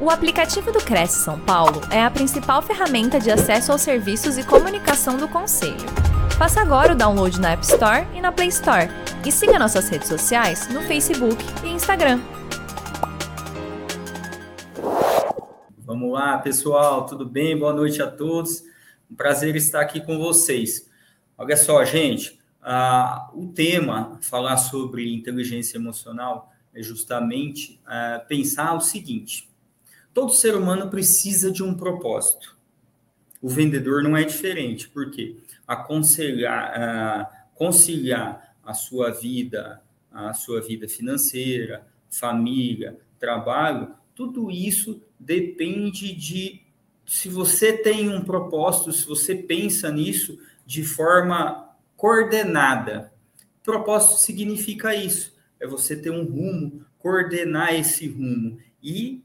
O aplicativo do Cresce São Paulo é a principal ferramenta de acesso aos serviços e comunicação do Conselho. Faça agora o download na App Store e na Play Store. E siga nossas redes sociais no Facebook e Instagram. Vamos lá, pessoal, tudo bem? Boa noite a todos. Um prazer estar aqui com vocês. Olha só, gente, o tema, falar sobre inteligência emocional, é justamente uh, pensar o seguinte: Todo ser humano precisa de um propósito. O vendedor não é diferente, porque aconselhar, conciliar a sua vida, a sua vida financeira, família, trabalho, tudo isso depende de se você tem um propósito, se você pensa nisso de forma coordenada. Propósito significa isso, é você ter um rumo, coordenar esse rumo e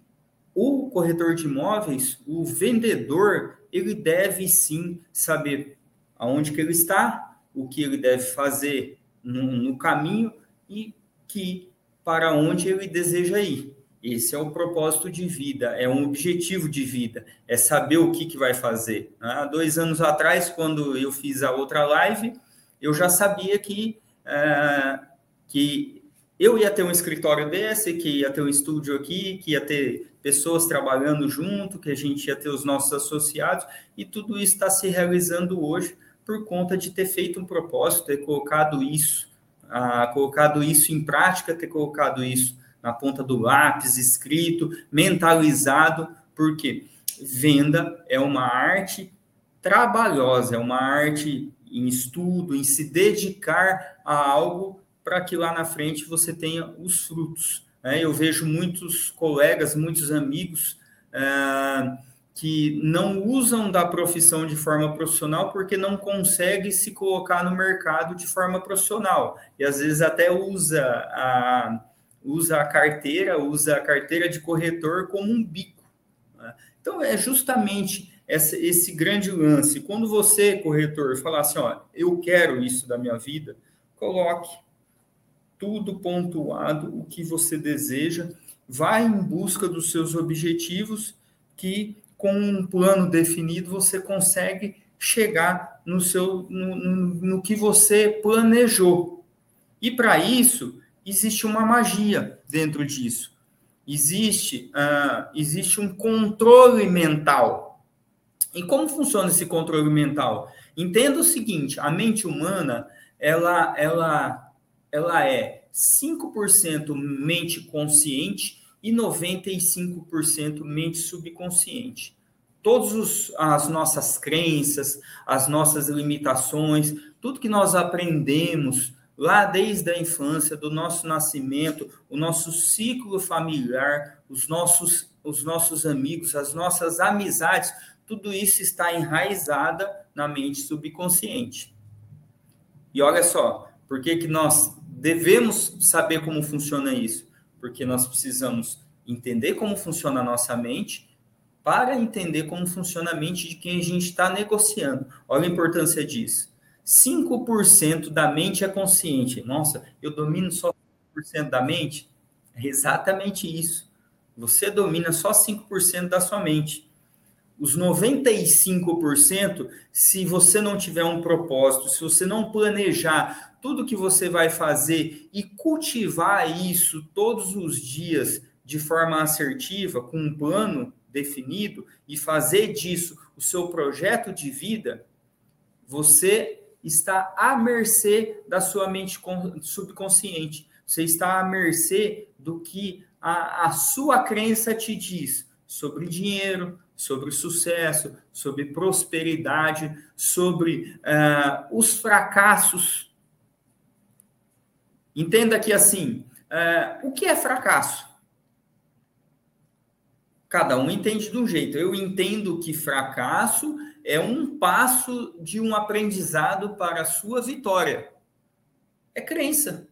o corretor de imóveis, o vendedor, ele deve sim saber aonde que ele está, o que ele deve fazer no, no caminho e que para onde ele deseja ir. Esse é o propósito de vida, é um objetivo de vida, é saber o que, que vai fazer. Há dois anos atrás, quando eu fiz a outra live, eu já sabia que, é, que eu ia ter um escritório desse, que ia ter um estúdio aqui, que ia ter pessoas trabalhando junto, que a gente ia ter os nossos associados, e tudo isso está se realizando hoje por conta de ter feito um propósito, ter colocado isso, ah, colocado isso em prática, ter colocado isso na ponta do lápis, escrito, mentalizado, porque venda é uma arte trabalhosa, é uma arte em estudo, em se dedicar a algo para que lá na frente você tenha os frutos. Né? Eu vejo muitos colegas, muitos amigos é, que não usam da profissão de forma profissional porque não conseguem se colocar no mercado de forma profissional. E às vezes até usa a, usa a carteira, usa a carteira de corretor como um bico. Né? Então é justamente essa, esse grande lance. Quando você, corretor, falar assim, ó, eu quero isso da minha vida, coloque tudo pontuado, o que você deseja, vai em busca dos seus objetivos, que com um plano definido você consegue chegar no seu no, no, no que você planejou. E para isso existe uma magia dentro disso. Existe uh, existe um controle mental. E como funciona esse controle mental? Entenda o seguinte: a mente humana ela ela ela é 5% mente consciente e 95% mente subconsciente. Todas as nossas crenças, as nossas limitações, tudo que nós aprendemos lá desde a infância, do nosso nascimento, o nosso ciclo familiar, os nossos, os nossos amigos, as nossas amizades, tudo isso está enraizada na mente subconsciente. E olha só, por que, que nós devemos saber como funciona isso, porque nós precisamos entender como funciona a nossa mente para entender como funciona a mente de quem a gente está negociando. Olha a importância disso. 5% da mente é consciente. Nossa, eu domino só 5% da mente? É exatamente isso. Você domina só 5% da sua mente. Os 95%, se você não tiver um propósito, se você não planejar tudo que você vai fazer e cultivar isso todos os dias de forma assertiva, com um plano definido e fazer disso o seu projeto de vida, você está à mercê da sua mente subconsciente. Você está à mercê do que a, a sua crença te diz sobre dinheiro, sobre sucesso, sobre prosperidade, sobre uh, os fracassos Entenda que assim, uh, o que é fracasso? Cada um entende de um jeito. Eu entendo que fracasso é um passo de um aprendizado para a sua vitória. É crença.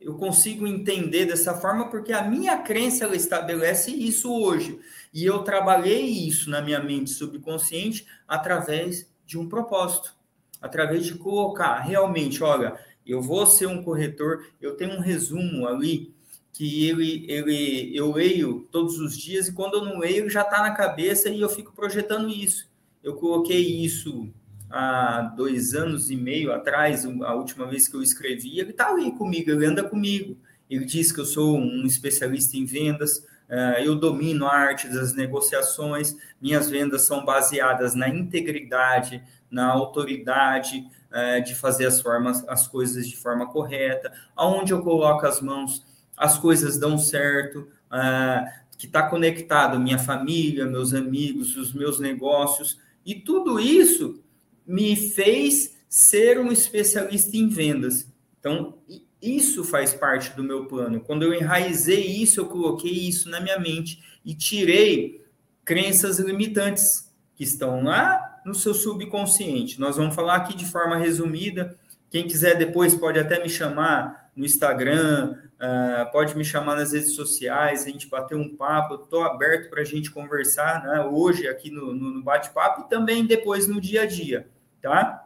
Eu consigo entender dessa forma porque a minha crença ela estabelece isso hoje. E eu trabalhei isso na minha mente subconsciente através de um propósito, através de colocar realmente, olha, eu vou ser um corretor, eu tenho um resumo ali que ele, ele, eu leio todos os dias e quando eu não leio, já está na cabeça e eu fico projetando isso. Eu coloquei isso há dois anos e meio atrás, a última vez que eu escrevi, ele está ali comigo, ele anda comigo. Ele diz que eu sou um especialista em vendas, eh, eu domino a arte das negociações, minhas vendas são baseadas na integridade, na autoridade eh, de fazer as, formas, as coisas de forma correta, aonde eu coloco as mãos as coisas dão certo, ah, que está conectado minha família, meus amigos, os meus negócios, e tudo isso me fez ser um especialista em vendas. Então, isso faz parte do meu plano. Quando eu enraizei isso, eu coloquei isso na minha mente e tirei crenças limitantes que estão lá no seu subconsciente. Nós vamos falar aqui de forma resumida. Quem quiser depois pode até me chamar no Instagram, Uh, pode me chamar nas redes sociais, a gente bater um papo. Estou aberto para a gente conversar né, hoje aqui no, no bate-papo e também depois no dia a dia, tá?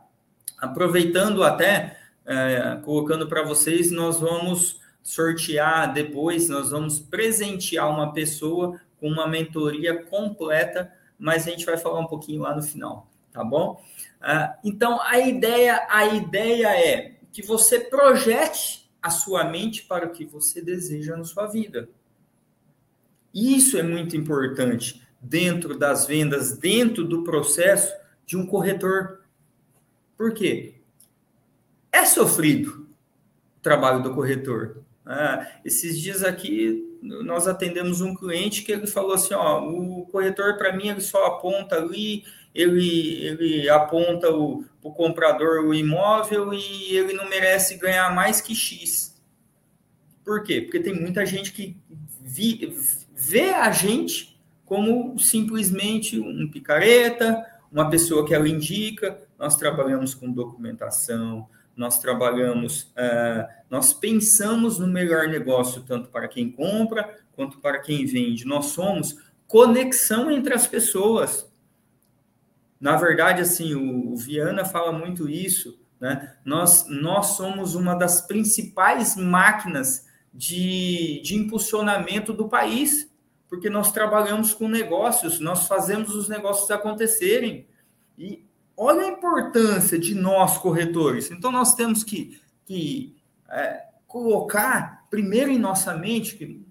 Aproveitando até, uh, colocando para vocês, nós vamos sortear depois, nós vamos presentear uma pessoa com uma mentoria completa, mas a gente vai falar um pouquinho lá no final, tá bom? Uh, então a ideia, a ideia é que você projete a sua mente para o que você deseja na sua vida. Isso é muito importante dentro das vendas, dentro do processo de um corretor. Por quê? É sofrido o trabalho do corretor. Ah, esses dias aqui nós atendemos um cliente que ele falou assim, ó, o corretor para mim ele só aponta ali ele, ele aponta o, o comprador o imóvel e ele não merece ganhar mais que X. Por quê? Porque tem muita gente que vi, vê a gente como simplesmente um picareta, uma pessoa que ela indica. Nós trabalhamos com documentação, nós trabalhamos, uh, nós pensamos no melhor negócio, tanto para quem compra quanto para quem vende. Nós somos conexão entre as pessoas. Na verdade, assim, o, o Viana fala muito isso, né? Nós, nós somos uma das principais máquinas de, de impulsionamento do país, porque nós trabalhamos com negócios, nós fazemos os negócios acontecerem. E olha a importância de nós, corretores. Então, nós temos que, que é, colocar primeiro em nossa mente que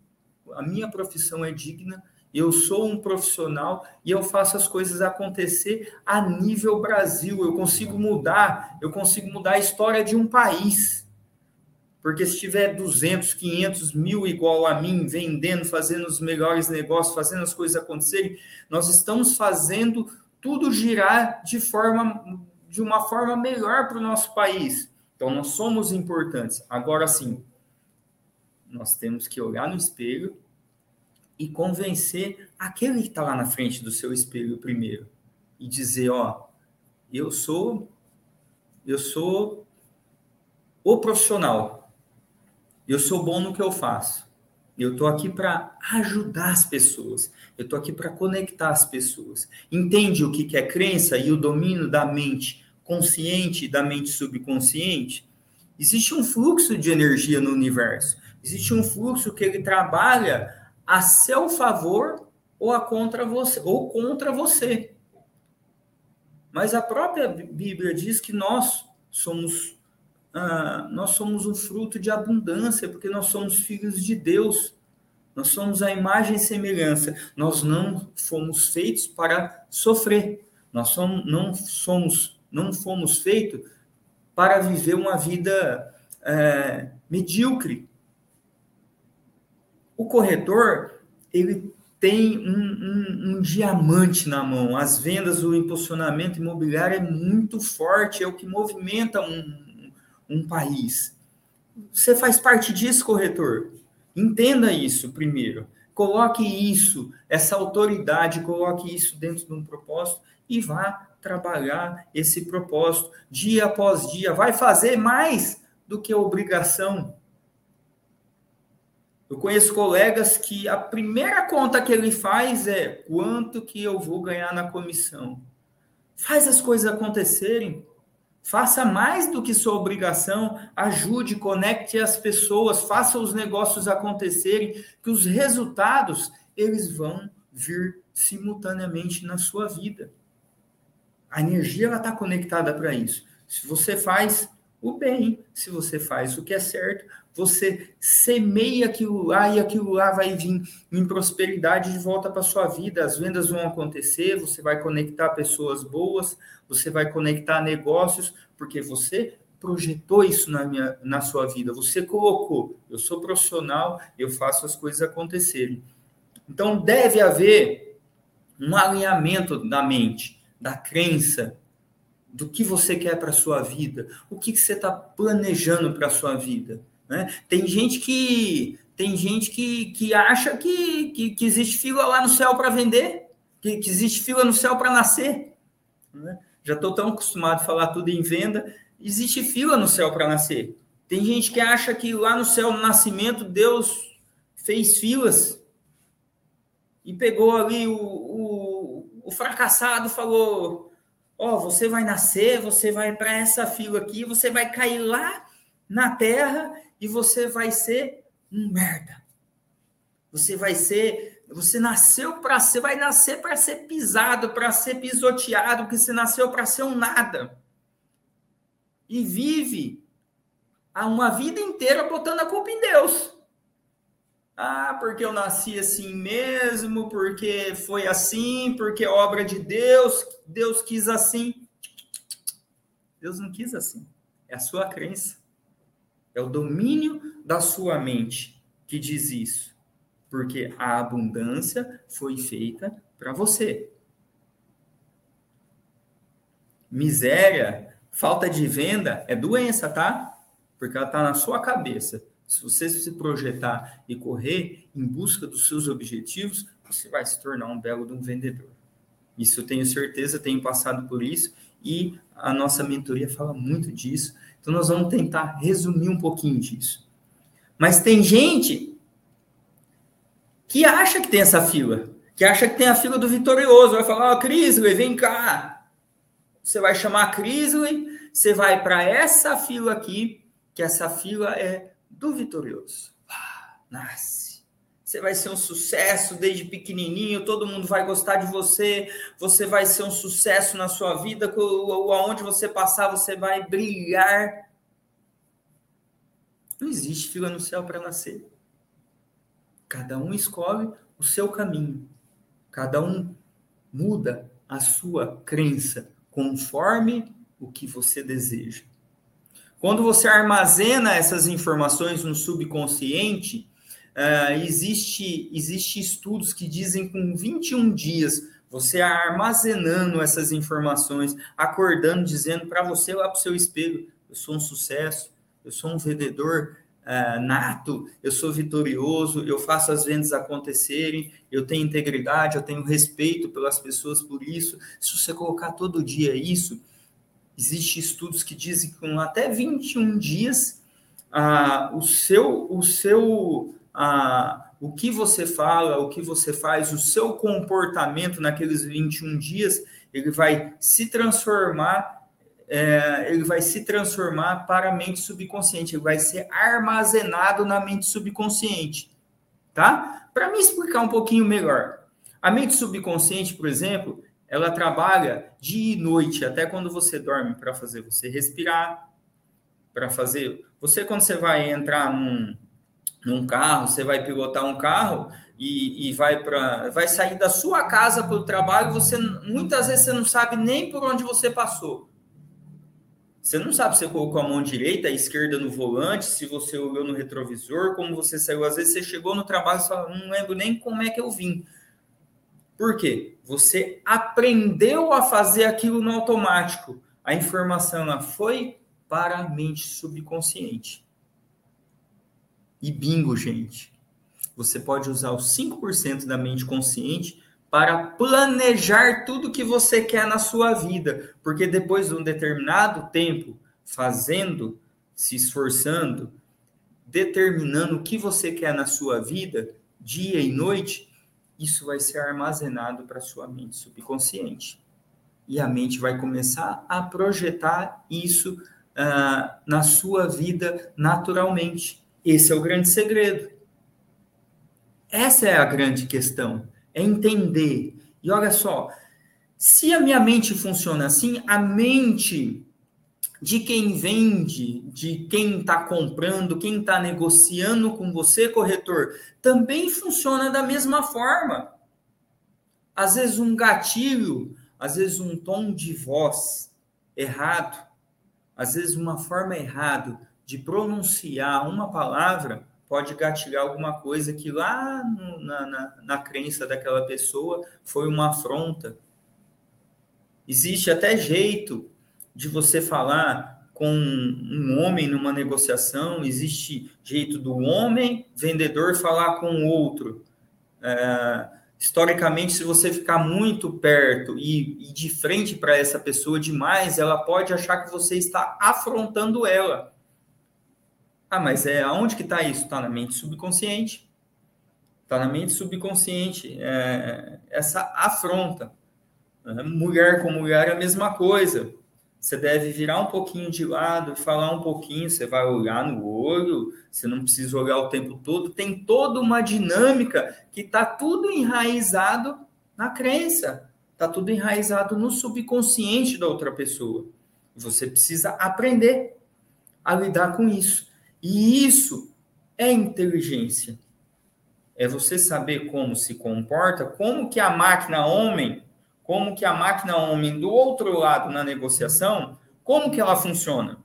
a minha profissão é digna, eu sou um profissional e eu faço as coisas acontecer a nível Brasil. Eu consigo mudar, eu consigo mudar a história de um país. Porque se tiver 200, 500 mil igual a mim, vendendo, fazendo os melhores negócios, fazendo as coisas acontecerem, nós estamos fazendo tudo girar de forma de uma forma melhor para o nosso país. Então nós somos importantes. Agora sim, nós temos que olhar no espelho e convencer aquele que está lá na frente do seu espelho primeiro e dizer, ó, eu sou eu sou o profissional. Eu sou bom no que eu faço. Eu estou aqui para ajudar as pessoas. Eu estou aqui para conectar as pessoas. Entende o que é crença e o domínio da mente consciente e da mente subconsciente? Existe um fluxo de energia no universo. Existe um fluxo que ele trabalha a seu favor ou a contra você ou contra você. Mas a própria Bíblia diz que nós somos ah, nós somos um fruto de abundância, porque nós somos filhos de Deus. Nós somos a imagem e semelhança. Nós não fomos feitos para sofrer. Nós somos, não somos, não fomos feitos para viver uma vida é, medíocre, o corretor, ele tem um, um, um, diamante na mão. As vendas, o impulsionamento imobiliário é muito forte, é o que movimenta um, um país. Você faz parte disso, corretor? Entenda isso primeiro. Coloque isso, essa autoridade, coloque isso dentro de um propósito e vá trabalhar esse propósito dia após dia. Vai fazer mais do que obrigação. Eu conheço colegas que a primeira conta que ele faz é quanto que eu vou ganhar na comissão. Faz as coisas acontecerem. Faça mais do que sua obrigação, ajude, conecte as pessoas, faça os negócios acontecerem, que os resultados eles vão vir simultaneamente na sua vida. A energia ela está conectada para isso. Se você faz o bem, se você faz o que é certo, você semeia aquilo lá e aquilo lá vai vir em prosperidade de volta para sua vida. As vendas vão acontecer, você vai conectar pessoas boas, você vai conectar negócios, porque você projetou isso na, minha, na sua vida, você colocou. Eu sou profissional, eu faço as coisas acontecerem. Então, deve haver um alinhamento da mente, da crença, do que você quer para a sua vida, o que, que você está planejando para a sua vida. Né? Tem gente que tem gente que, que acha que, que, que existe fila lá no céu para vender, que, que existe fila no céu para nascer. Né? Já estou tão acostumado a falar tudo em venda. Existe fila no céu para nascer. Tem gente que acha que lá no céu, no nascimento, Deus fez filas e pegou ali o, o, o fracassado, falou: Ó, oh, você vai nascer, você vai para essa fila aqui, você vai cair lá na terra e você vai ser um merda. Você vai ser, você nasceu para ser, vai nascer para ser pisado, para ser pisoteado, porque você nasceu para ser um nada. E vive uma vida inteira botando a culpa em Deus. Ah, porque eu nasci assim mesmo, porque foi assim, porque é obra de Deus, Deus quis assim. Deus não quis assim. É a sua crença. É o domínio da sua mente que diz isso. Porque a abundância foi feita para você. Miséria, falta de venda é doença, tá? Porque ela está na sua cabeça. Se você se projetar e correr em busca dos seus objetivos, você vai se tornar um belo de um vendedor. Isso eu tenho certeza, tenho passado por isso e a nossa mentoria fala muito disso. Então nós vamos tentar resumir um pouquinho disso. Mas tem gente que acha que tem essa fila, que acha que tem a fila do vitorioso, vai falar: "Ó, oh, Crisley, vem cá". Você vai chamar a Crisley, você vai para essa fila aqui, que essa fila é do vitorioso. Ah, nasce. Você vai ser um sucesso desde pequenininho, todo mundo vai gostar de você, você vai ser um sucesso na sua vida, aonde você passar, você vai brilhar. Não existe fila no céu para nascer. Cada um escolhe o seu caminho. Cada um muda a sua crença conforme o que você deseja. Quando você armazena essas informações no subconsciente, uh, existe, existe estudos que dizem que com 21 dias, você armazenando essas informações, acordando, dizendo para você lá para o seu espelho, eu sou um sucesso, eu sou um vendedor uh, nato, eu sou vitorioso, eu faço as vendas acontecerem, eu tenho integridade, eu tenho respeito pelas pessoas por isso. Se você colocar todo dia isso, Existem estudos que dizem que com até 21 dias, ah, o seu, o seu, ah, o que você fala, o que você faz, o seu comportamento naqueles 21 dias, ele vai se transformar, é, ele vai se transformar para a mente subconsciente, ele vai ser armazenado na mente subconsciente, tá? Para me explicar um pouquinho melhor, a mente subconsciente, por exemplo, ela trabalha dia e noite, até quando você dorme, para fazer você respirar, para fazer. Você, quando você vai entrar num, num carro, você vai pilotar um carro e, e vai para. Vai sair da sua casa para o trabalho, você muitas vezes você não sabe nem por onde você passou. Você não sabe se você colocou a mão direita, a esquerda no volante, se você olhou no retrovisor, como você saiu. Às vezes você chegou no trabalho e fala, não lembro nem como é que eu vim. Por quê? Você aprendeu a fazer aquilo no automático. A informação foi para a mente subconsciente. E bingo, gente. Você pode usar os 5% da mente consciente para planejar tudo que você quer na sua vida, porque depois de um determinado tempo fazendo, se esforçando, determinando o que você quer na sua vida, dia e noite, isso vai ser armazenado para sua mente subconsciente. e a mente vai começar a projetar isso uh, na sua vida naturalmente. Esse é o grande segredo. Essa é a grande questão, é entender. E olha só, se a minha mente funciona assim, a mente de quem vende, de quem está comprando, quem está negociando com você, corretor, também funciona da mesma forma. Às vezes um gatilho, às vezes um tom de voz errado, às vezes uma forma errada de pronunciar uma palavra pode gatilhar alguma coisa que lá na, na, na crença daquela pessoa foi uma afronta. Existe até jeito de você falar com um homem numa negociação, existe jeito do homem vendedor falar com o outro. É, historicamente, se você ficar muito perto e, e de frente para essa pessoa demais, ela pode achar que você está afrontando ela. Ah, mas é aonde que está isso? Está na mente subconsciente. Está na mente subconsciente. É, essa afronta. Mulher com mulher é a mesma coisa. Você deve virar um pouquinho de lado, falar um pouquinho, você vai olhar no olho, você não precisa olhar o tempo todo. Tem toda uma dinâmica que está tudo enraizado na crença, está tudo enraizado no subconsciente da outra pessoa. Você precisa aprender a lidar com isso. E isso é inteligência. É você saber como se comporta, como que a máquina homem como que a máquina homem do outro lado na negociação, como que ela funciona?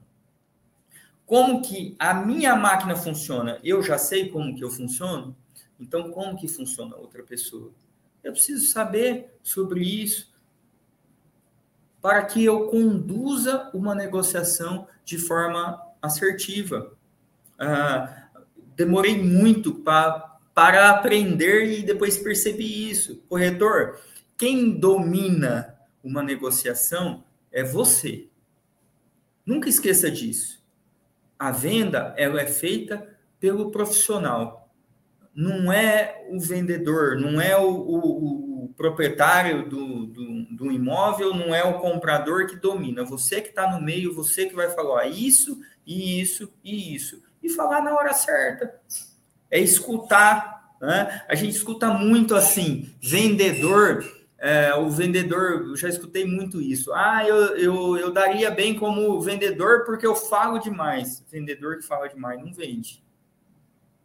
Como que a minha máquina funciona? Eu já sei como que eu funciono? Então, como que funciona a outra pessoa? Eu preciso saber sobre isso para que eu conduza uma negociação de forma assertiva. Ah, demorei muito pra, para aprender e depois percebi isso. Corretor, quem domina uma negociação é você. Nunca esqueça disso. A venda ela é feita pelo profissional. Não é o vendedor, não é o, o, o proprietário do, do, do, imóvel, não é o comprador que domina. Você que está no meio, você que vai falar isso, e isso, e isso. E falar na hora certa. É escutar. Né? A gente escuta muito assim, vendedor é, o vendedor, eu já escutei muito isso. Ah, eu, eu, eu daria bem como vendedor porque eu falo demais. Vendedor que fala demais não vende.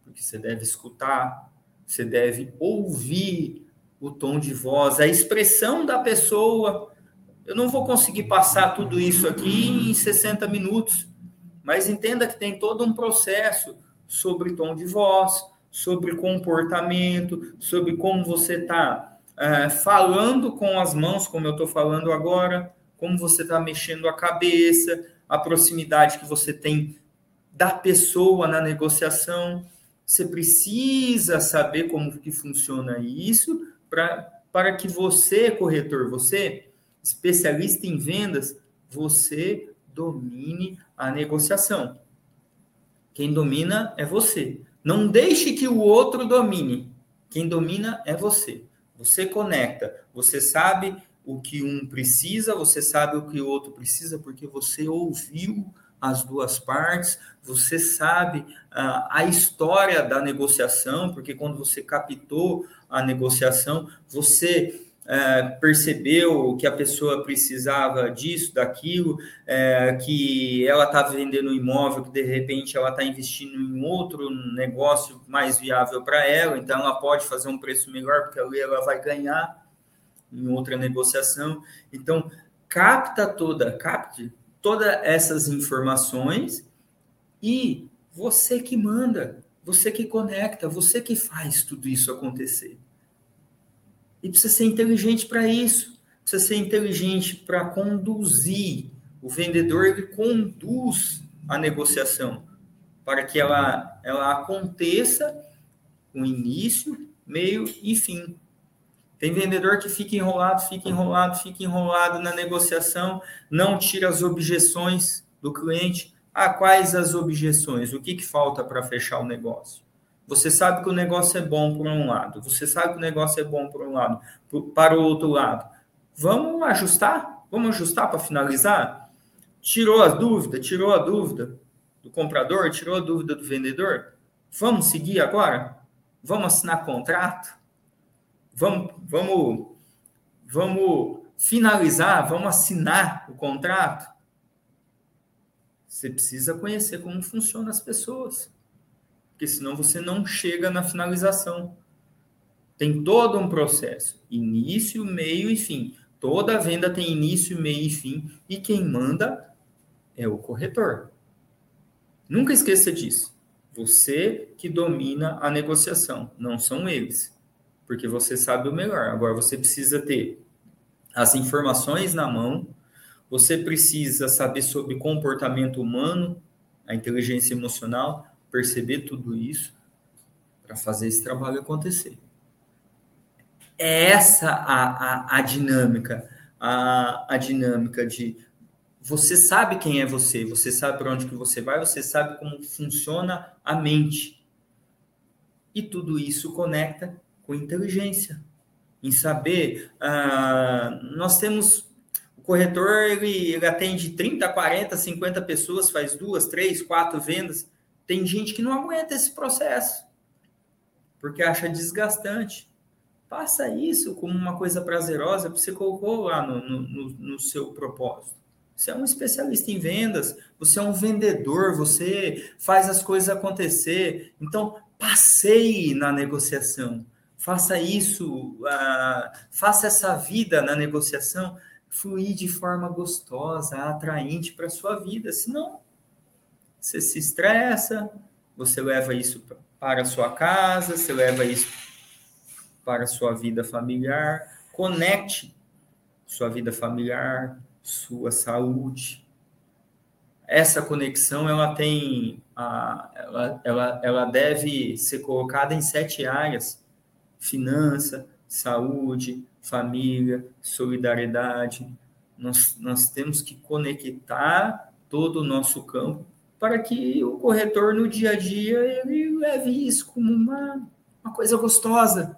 Porque você deve escutar, você deve ouvir o tom de voz, a expressão da pessoa. Eu não vou conseguir passar tudo isso aqui em 60 minutos, mas entenda que tem todo um processo sobre tom de voz, sobre comportamento, sobre como você está é, falando com as mãos, como eu estou falando agora, como você está mexendo a cabeça, a proximidade que você tem da pessoa na negociação. Você precisa saber como que funciona isso para que você, corretor, você, especialista em vendas, você domine a negociação. Quem domina é você. Não deixe que o outro domine. Quem domina é você. Você conecta, você sabe o que um precisa, você sabe o que o outro precisa, porque você ouviu as duas partes, você sabe uh, a história da negociação, porque quando você captou a negociação, você é, percebeu que a pessoa precisava disso, daquilo, é, que ela está vendendo um imóvel, que de repente ela está investindo em outro negócio mais viável para ela, então ela pode fazer um preço melhor, porque ali ela vai ganhar em outra negociação. Então, capta toda, capte todas essas informações e você que manda, você que conecta, você que faz tudo isso acontecer. E precisa ser inteligente para isso. Precisa ser inteligente para conduzir. O vendedor ele conduz a negociação para que ela, ela aconteça com início, meio e fim. Tem vendedor que fica enrolado, fica enrolado, fica enrolado na negociação, não tira as objeções do cliente. Ah, quais as objeções? O que, que falta para fechar o negócio? Você sabe que o negócio é bom por um lado, você sabe que o negócio é bom por um lado, para o outro lado. Vamos ajustar? Vamos ajustar para finalizar? Tirou as dúvidas? Tirou a dúvida do comprador? Tirou a dúvida do vendedor? Vamos seguir agora? Vamos assinar contrato? Vamos, vamos, vamos finalizar? Vamos assinar o contrato? Você precisa conhecer como funcionam as pessoas, porque senão você não chega na finalização. Tem todo um processo, início, meio e fim. Toda venda tem início, meio e fim, e quem manda é o corretor. Nunca esqueça disso. Você que domina a negociação, não são eles, porque você sabe o melhor. Agora você precisa ter as informações na mão, você precisa saber sobre comportamento humano, a inteligência emocional, perceber tudo isso para fazer esse trabalho acontecer é essa a, a, a dinâmica, a, a dinâmica de você sabe quem é você, você sabe para onde que você vai, você sabe como funciona a mente. E tudo isso conecta com inteligência. Em saber, uh, nós temos o corretor, ele, ele atende 30, 40, 50 pessoas, faz duas, três, quatro vendas. Tem gente que não aguenta esse processo, porque acha desgastante. Faça isso como uma coisa prazerosa, você colocou lá no, no, no, seu propósito. Você é um especialista em vendas, você é um vendedor, você faz as coisas acontecer. Então, passeie na negociação. Faça isso, uh, faça essa vida na negociação fluir de forma gostosa, atraente para a sua vida. Senão, você se estressa, você leva isso para a sua casa, você leva isso para a sua vida familiar, conecte sua vida familiar, sua saúde. Essa conexão ela tem a, ela, ela, ela deve ser colocada em sete áreas: finança, saúde, família, solidariedade. Nós, nós temos que conectar todo o nosso campo para que o corretor no dia a dia ele leve isso como uma, uma coisa gostosa,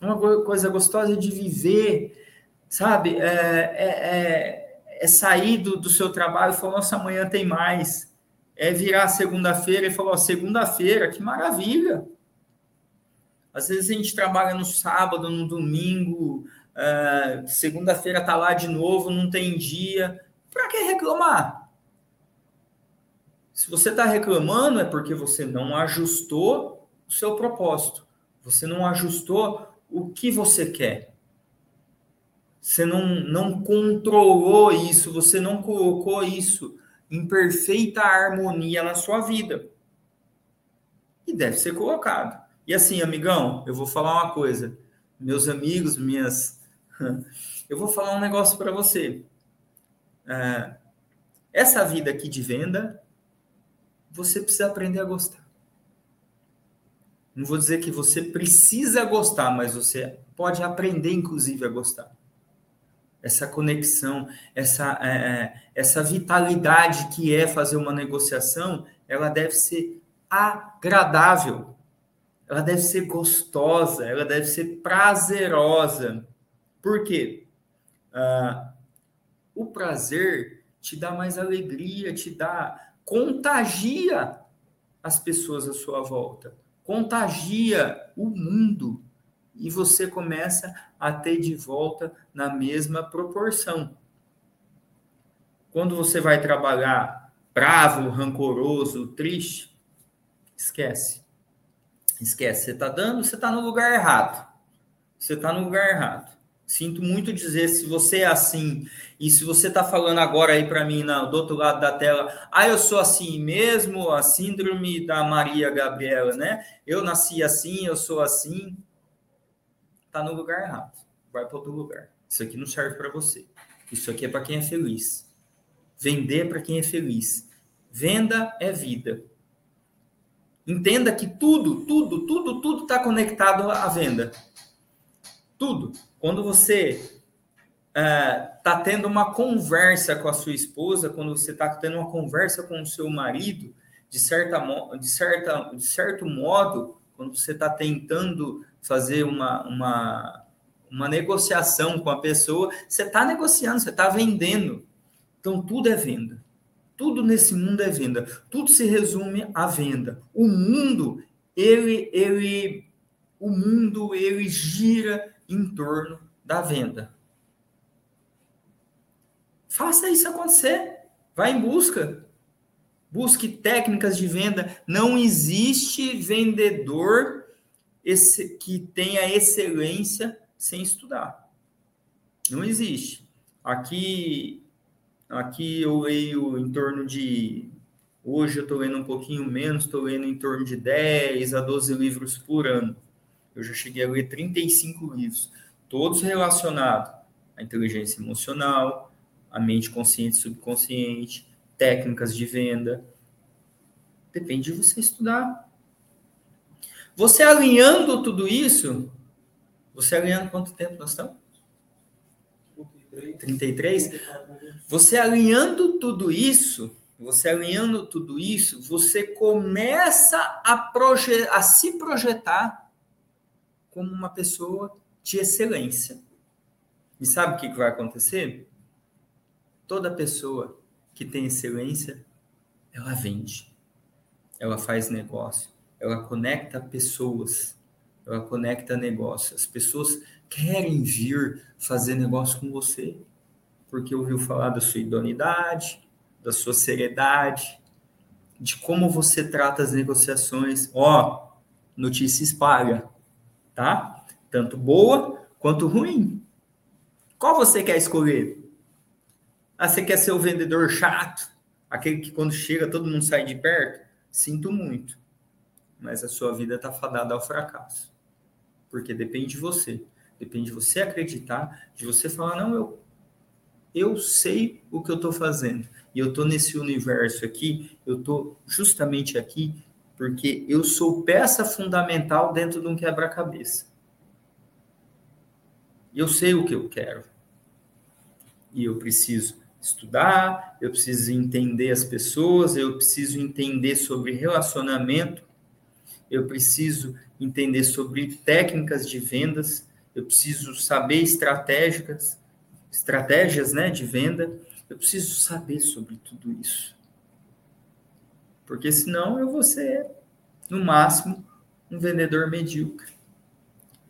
uma coisa gostosa de viver, sabe? É, é, é, é sair do, do, seu trabalho e falar, nossa, amanhã tem mais. É virar segunda-feira e falar, segunda-feira, que maravilha. Às vezes a gente trabalha no sábado, no domingo, é, segunda-feira tá lá de novo, não tem dia. Para que reclamar? Se você está reclamando, é porque você não ajustou o seu propósito. Você não ajustou o que você quer. Você não, não controlou isso, você não colocou isso em perfeita harmonia na sua vida. E deve ser colocado. E assim, amigão, eu vou falar uma coisa. Meus amigos, minhas. Eu vou falar um negócio para você. É, essa vida aqui de venda, você precisa aprender a gostar. Não vou dizer que você precisa gostar, mas você pode aprender, inclusive, a gostar. Essa conexão, essa, é, é, essa vitalidade que é fazer uma negociação, ela deve ser agradável, ela deve ser gostosa, ela deve ser prazerosa. Por quê? Ah, o prazer te dá mais alegria, te dá, contagia as pessoas à sua volta contagia o mundo e você começa a ter de volta na mesma proporção. Quando você vai trabalhar bravo, rancoroso, triste, esquece. Esquece. Você está dando, você está no lugar errado. Você está no lugar errado. Sinto muito dizer, se você é assim, e se você está falando agora aí para mim na, do outro lado da tela, ah, eu sou assim mesmo, a síndrome da Maria Gabriela, né? Eu nasci assim, eu sou assim. Tá no lugar errado. Vai para outro lugar. Isso aqui não serve para você. Isso aqui é para quem é feliz. Vender para quem é feliz. Venda é vida. Entenda que tudo, tudo, tudo, tudo está conectado à venda. Tudo. Quando você está é, tendo uma conversa com a sua esposa, quando você está tendo uma conversa com o seu marido, de, certa, de, certa, de certo modo, quando você está tentando fazer uma, uma, uma negociação com a pessoa, você está negociando, você está vendendo. Então, tudo é venda. Tudo nesse mundo é venda. Tudo se resume à venda. O mundo, ele, ele, o mundo, ele gira em torno da venda. Faça isso acontecer. Vá em busca. Busque técnicas de venda. Não existe vendedor esse, que tenha excelência sem estudar. Não existe. Aqui, aqui eu leio em torno de. Hoje eu estou lendo um pouquinho menos, estou lendo em torno de 10 a 12 livros por ano. Eu já cheguei a ler 35 livros, todos relacionados à inteligência emocional, à mente consciente e subconsciente, técnicas de venda. Depende de você estudar. Você alinhando tudo isso, você alinhando quanto tempo nós estamos? 33. Você alinhando tudo isso, você alinhando tudo isso, você começa a, proje a se projetar como uma pessoa de excelência. E sabe o que, vai acontecer? Toda pessoa que tem excelência, ela vende, ela faz negócio, ela conecta pessoas, ela conecta negócios. As pessoas querem vir fazer negócio com você, porque ouviu falar da sua idoneidade, da sua seriedade, de como você trata as negociações. Ó, notícia espalha, tá? Tanto boa quanto ruim. Qual você quer escolher? Ah, você quer ser o vendedor chato? Aquele que quando chega todo mundo sai de perto? Sinto muito. Mas a sua vida está fadada ao fracasso. Porque depende de você. Depende de você acreditar, de você falar, não, eu, eu sei o que eu estou fazendo. E eu estou nesse universo aqui, eu estou justamente aqui porque eu sou peça fundamental dentro de um quebra-cabeça. Eu sei o que eu quero. E eu preciso estudar, eu preciso entender as pessoas, eu preciso entender sobre relacionamento, eu preciso entender sobre técnicas de vendas, eu preciso saber estratégicas, estratégias, né, de venda, eu preciso saber sobre tudo isso. Porque senão eu vou ser, no máximo, um vendedor medíocre,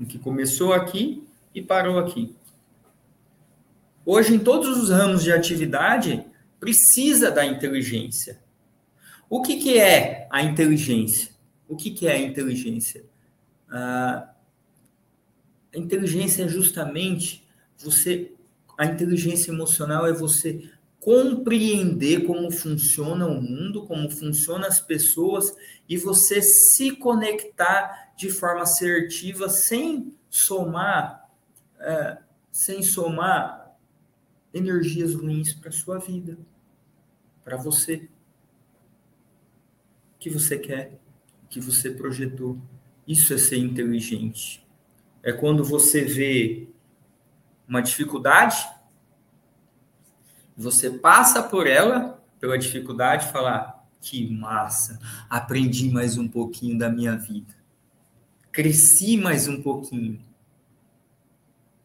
que começou aqui e parou aqui. Hoje, em todos os ramos de atividade, precisa da inteligência. O que, que é a inteligência? O que, que é a inteligência? Ah, a inteligência é justamente você. A inteligência emocional é você compreender como funciona o mundo, como funcionam as pessoas e você se conectar de forma assertiva sem somar, é, sem somar energias ruins para sua vida, para você. O que você quer, que você projetou. Isso é ser inteligente. É quando você vê uma dificuldade, você passa por ela, pela dificuldade, e fala: que massa, aprendi mais um pouquinho da minha vida, cresci mais um pouquinho.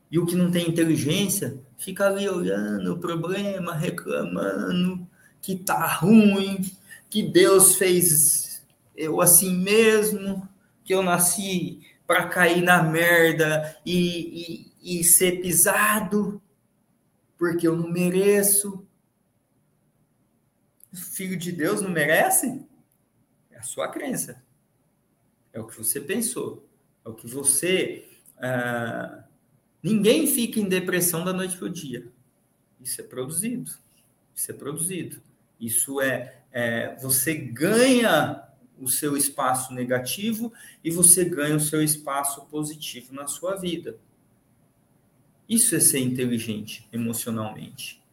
E o que não tem inteligência fica ali olhando o problema, reclamando que tá ruim, que Deus fez eu assim mesmo, que eu nasci para cair na merda e, e, e ser pisado, porque eu não mereço. Filho de Deus não merece? É a sua crença. É o que você pensou. É o que você. Ah, Ninguém fica em depressão da noite para o dia. Isso é produzido. Isso é produzido. Isso é, é, você ganha o seu espaço negativo e você ganha o seu espaço positivo na sua vida. Isso é ser inteligente emocionalmente.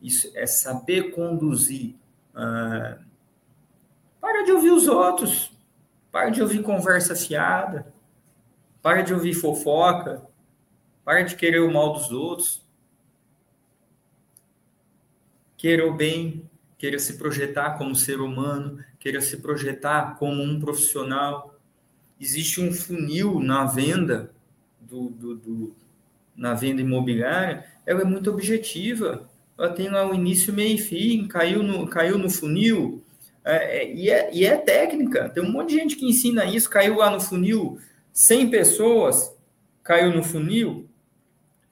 Isso é saber conduzir. Ah, para de ouvir os outros. Para de ouvir conversa fiada. Para de ouvir fofoca. Pare de querer o mal dos outros. Queira o bem, queira se projetar como ser humano, queira se projetar como um profissional. Existe um funil na venda do, do, do na venda imobiliária, ela é muito objetiva. Ela tem lá o início, meio e fim, caiu no, caiu no funil, é, é, e, é, e é técnica. Tem um monte de gente que ensina isso, caiu lá no funil, 100 pessoas, caiu no funil,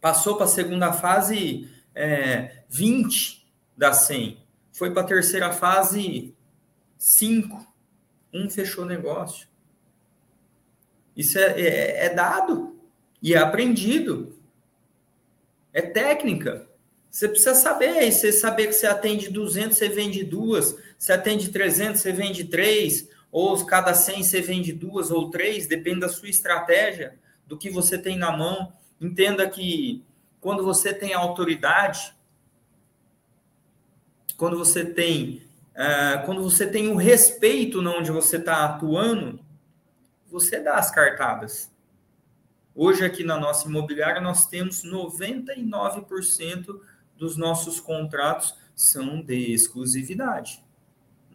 passou para a segunda fase é, 20 das 100, foi para a terceira fase 5, um fechou negócio. Isso é, é, é dado e é aprendido. É técnica. Você precisa saber. Você saber que você atende 200, você vende duas. Você atende 300, você vende três. Ou cada 100 você vende duas ou três. Depende da sua estratégia, do que você tem na mão. Entenda que quando você tem autoridade, quando você tem, uh, quando você tem o respeito onde você está atuando, você dá as cartadas. Hoje, aqui na nossa imobiliária, nós temos 99% dos nossos contratos são de exclusividade.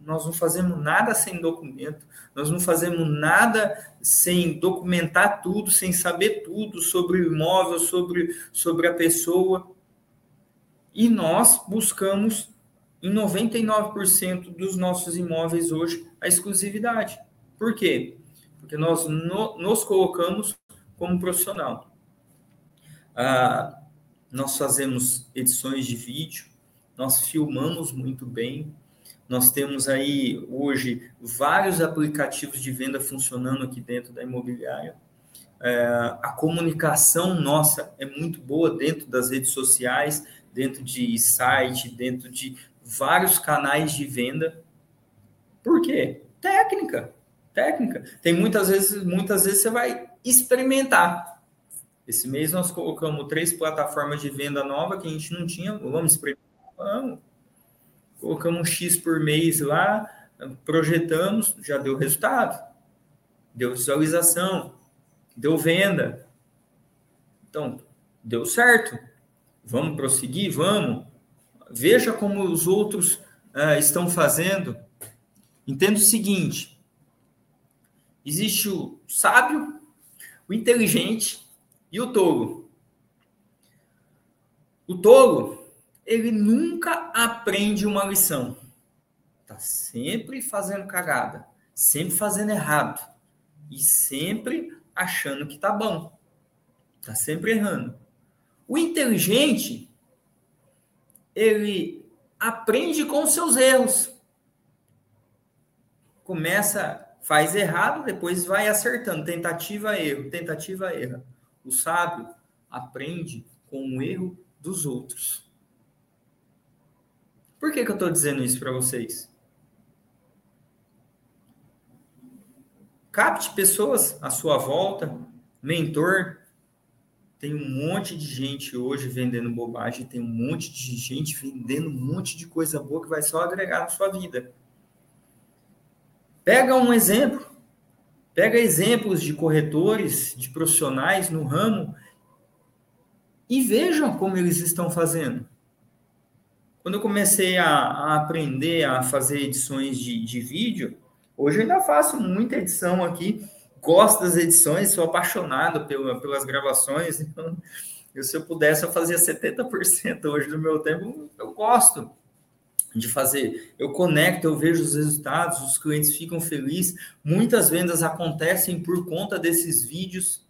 Nós não fazemos nada sem documento, nós não fazemos nada sem documentar tudo, sem saber tudo sobre o imóvel, sobre, sobre a pessoa. E nós buscamos, em 99% dos nossos imóveis hoje, a exclusividade. Por quê? porque nós no, nos colocamos como profissional. Ah, nós fazemos edições de vídeo, nós filmamos muito bem, nós temos aí hoje vários aplicativos de venda funcionando aqui dentro da imobiliária. É, a comunicação nossa é muito boa dentro das redes sociais, dentro de site, dentro de vários canais de venda. Por quê? Técnica técnica. Tem muitas vezes, muitas vezes você vai experimentar. Esse mês nós colocamos três plataformas de venda nova que a gente não tinha. Vamos experimentar. Vamos. Colocamos um X por mês lá, projetamos, já deu resultado. Deu visualização, deu venda. Então, deu certo. Vamos prosseguir? Vamos. Veja como os outros uh, estão fazendo. Entenda o seguinte: Existe o sábio, o inteligente e o tolo. O tolo, ele nunca aprende uma lição. Tá sempre fazendo cagada, sempre fazendo errado e sempre achando que tá bom. Tá sempre errando. O inteligente, ele aprende com seus erros. Começa faz errado, depois vai acertando, tentativa, erro, tentativa, erro. O sábio aprende com o erro dos outros. Por que, que eu estou dizendo isso para vocês? Capte pessoas à sua volta, mentor. Tem um monte de gente hoje vendendo bobagem, tem um monte de gente vendendo um monte de coisa boa que vai só agregar na sua vida. Pega um exemplo, pega exemplos de corretores, de profissionais no ramo e vejam como eles estão fazendo. Quando eu comecei a, a aprender a fazer edições de, de vídeo, hoje eu ainda faço muita edição aqui, gosto das edições, sou apaixonado pela, pelas gravações. Então, eu, se eu pudesse, eu fazia 70% hoje do meu tempo, eu gosto de fazer. Eu conecto, eu vejo os resultados, os clientes ficam felizes. Muitas vendas acontecem por conta desses vídeos.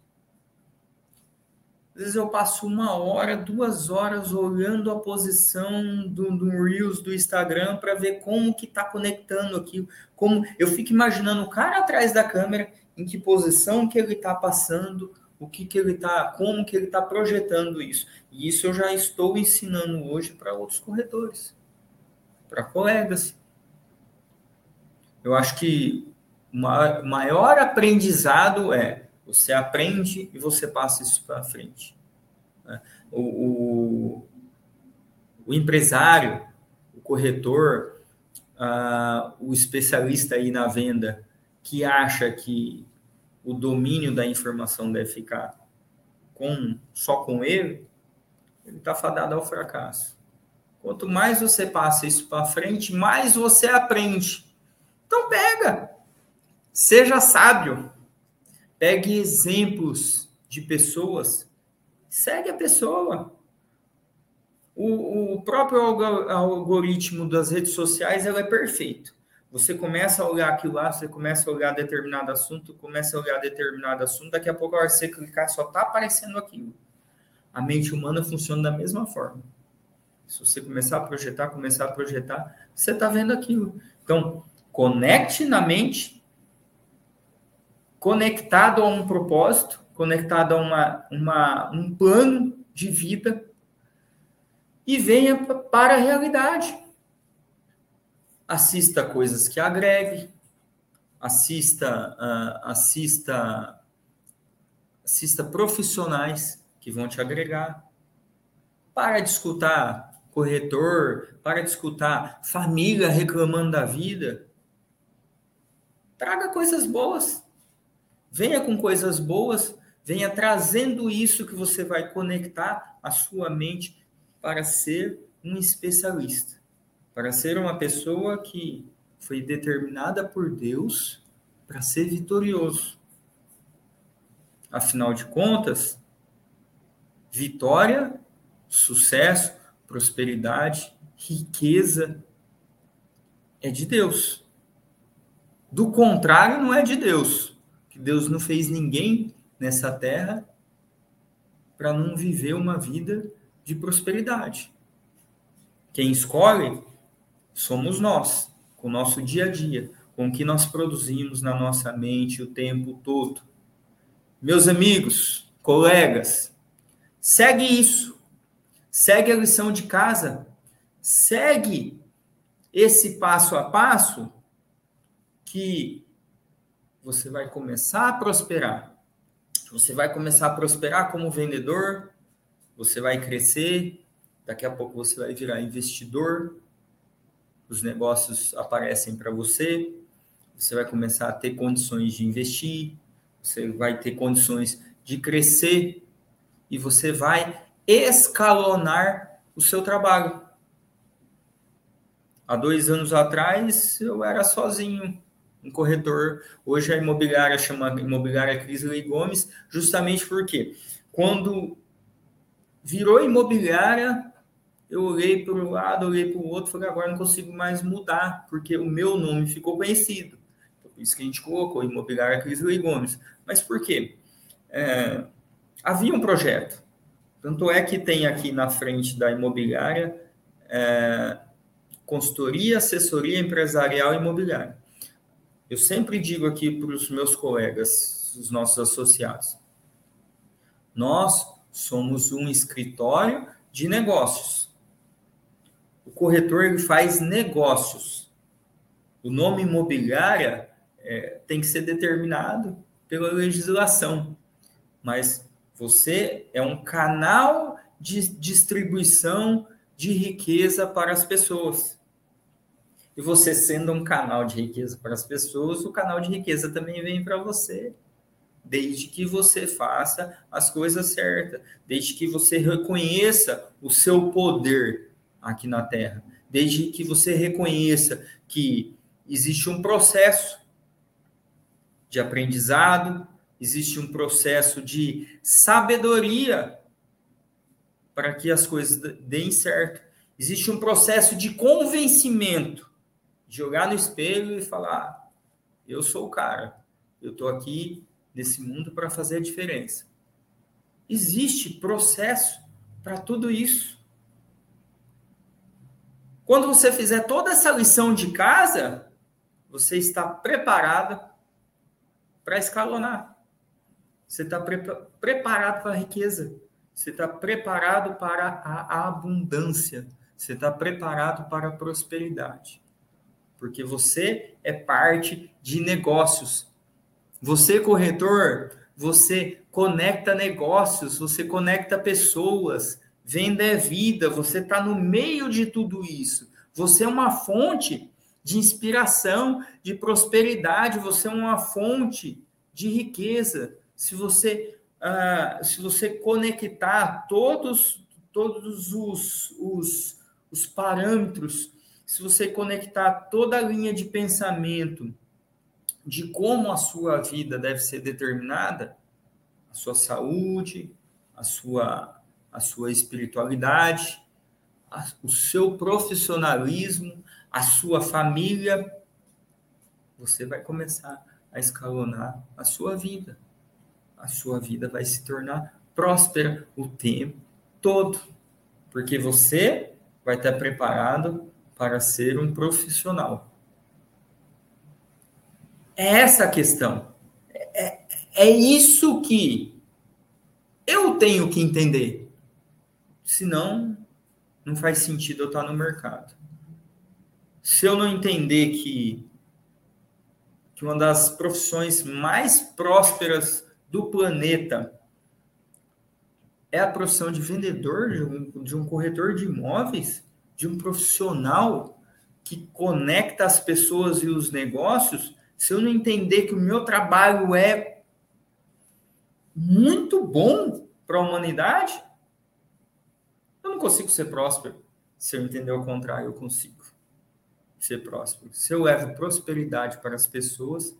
Às vezes eu passo uma hora, duas horas olhando a posição do, do Reels do Instagram para ver como que está conectando aqui. Como eu fico imaginando o cara atrás da câmera, em que posição que ele está passando, o que, que ele está, como que ele está projetando isso. E isso eu já estou ensinando hoje para outros corretores para colegas. Eu acho que o maior aprendizado é você aprende e você passa isso para frente. Né? O, o, o, empresário, o corretor, uh, o especialista aí na venda que acha que o domínio da informação deve ficar com, só com ele, ele está fadado ao fracasso. Quanto mais você passa isso para frente, mais você aprende. Então pega, seja sábio, pegue exemplos de pessoas segue a pessoa. O, o próprio algoritmo das redes sociais é perfeito. Você começa a olhar aquilo lá, você começa a olhar determinado assunto, começa a olhar determinado assunto, daqui a pouco, você clicar, só está aparecendo aquilo. A mente humana funciona da mesma forma. Se você começar a projetar, começar a projetar, você está vendo aquilo. Então, conecte na mente, conectado a um propósito, conectado a uma, uma, um plano de vida e venha para a realidade. Assista coisas que agreguem, assista, uh, assista, assista profissionais que vão te agregar. Para de escutar corretor, para de escutar família reclamando da vida. Traga coisas boas. Venha com coisas boas, venha trazendo isso que você vai conectar a sua mente para ser um especialista, para ser uma pessoa que foi determinada por Deus para ser vitorioso. Afinal de contas, vitória, sucesso, prosperidade, riqueza é de Deus. Do contrário, não é de Deus. Que Deus não fez ninguém nessa terra para não viver uma vida de prosperidade. Quem escolhe somos nós, com o nosso dia a dia, com o que nós produzimos na nossa mente o tempo todo. Meus amigos, colegas, segue isso. Segue a lição de casa. Segue esse passo a passo que você vai começar a prosperar. Você vai começar a prosperar como vendedor, você vai crescer, daqui a pouco você vai virar investidor, os negócios aparecem para você, você vai começar a ter condições de investir, você vai ter condições de crescer. E você vai escalonar o seu trabalho. Há dois anos atrás eu era sozinho, um corretor. Hoje a imobiliária chama Imobiliária Crisley Gomes, justamente porque quando virou imobiliária, eu olhei para um lado, olhei para o outro, falei, agora não consigo mais mudar, porque o meu nome ficou conhecido. Por isso que a gente colocou Imobiliária Crisley Gomes. Mas por quê? É, havia um projeto. Tanto é que tem aqui na frente da imobiliária é, consultoria, assessoria empresarial e imobiliária. Eu sempre digo aqui para os meus colegas, os nossos associados, nós somos um escritório de negócios. O corretor ele faz negócios. O nome imobiliária é, tem que ser determinado pela legislação, mas você é um canal de distribuição de riqueza para as pessoas. E você sendo um canal de riqueza para as pessoas, o canal de riqueza também vem para você. Desde que você faça as coisas certas, desde que você reconheça o seu poder aqui na Terra, desde que você reconheça que existe um processo de aprendizado, existe um processo de sabedoria para que as coisas deem certo. Existe um processo de convencimento, de olhar no espelho e falar: eu sou o cara, eu estou aqui nesse mundo para fazer a diferença. Existe processo para tudo isso. Quando você fizer toda essa lição de casa, você está preparado para escalonar. Você está pre preparado para a riqueza. Você está preparado para a abundância. Você está preparado para a prosperidade. Porque você é parte de negócios você, corretor, você conecta negócios, você conecta pessoas, venda é vida, você está no meio de tudo isso. Você é uma fonte de inspiração, de prosperidade, você é uma fonte de riqueza. Se você, uh, se você conectar todos, todos os, os, os parâmetros, se você conectar toda a linha de pensamento, de como a sua vida deve ser determinada, a sua saúde, a sua, a sua espiritualidade, a, o seu profissionalismo, a sua família, você vai começar a escalonar a sua vida. A sua vida vai se tornar próspera o tempo todo, porque você vai estar preparado para ser um profissional. É essa a questão. É, é isso que eu tenho que entender. Senão, não faz sentido eu estar no mercado. Se eu não entender que, que uma das profissões mais prósperas do planeta é a profissão de vendedor, de um, de um corretor de imóveis, de um profissional que conecta as pessoas e os negócios, se eu não entender que o meu trabalho é muito bom para a humanidade, eu não consigo ser próspero. Se eu entender o contrário, eu consigo ser próspero. Se eu levo prosperidade para as pessoas,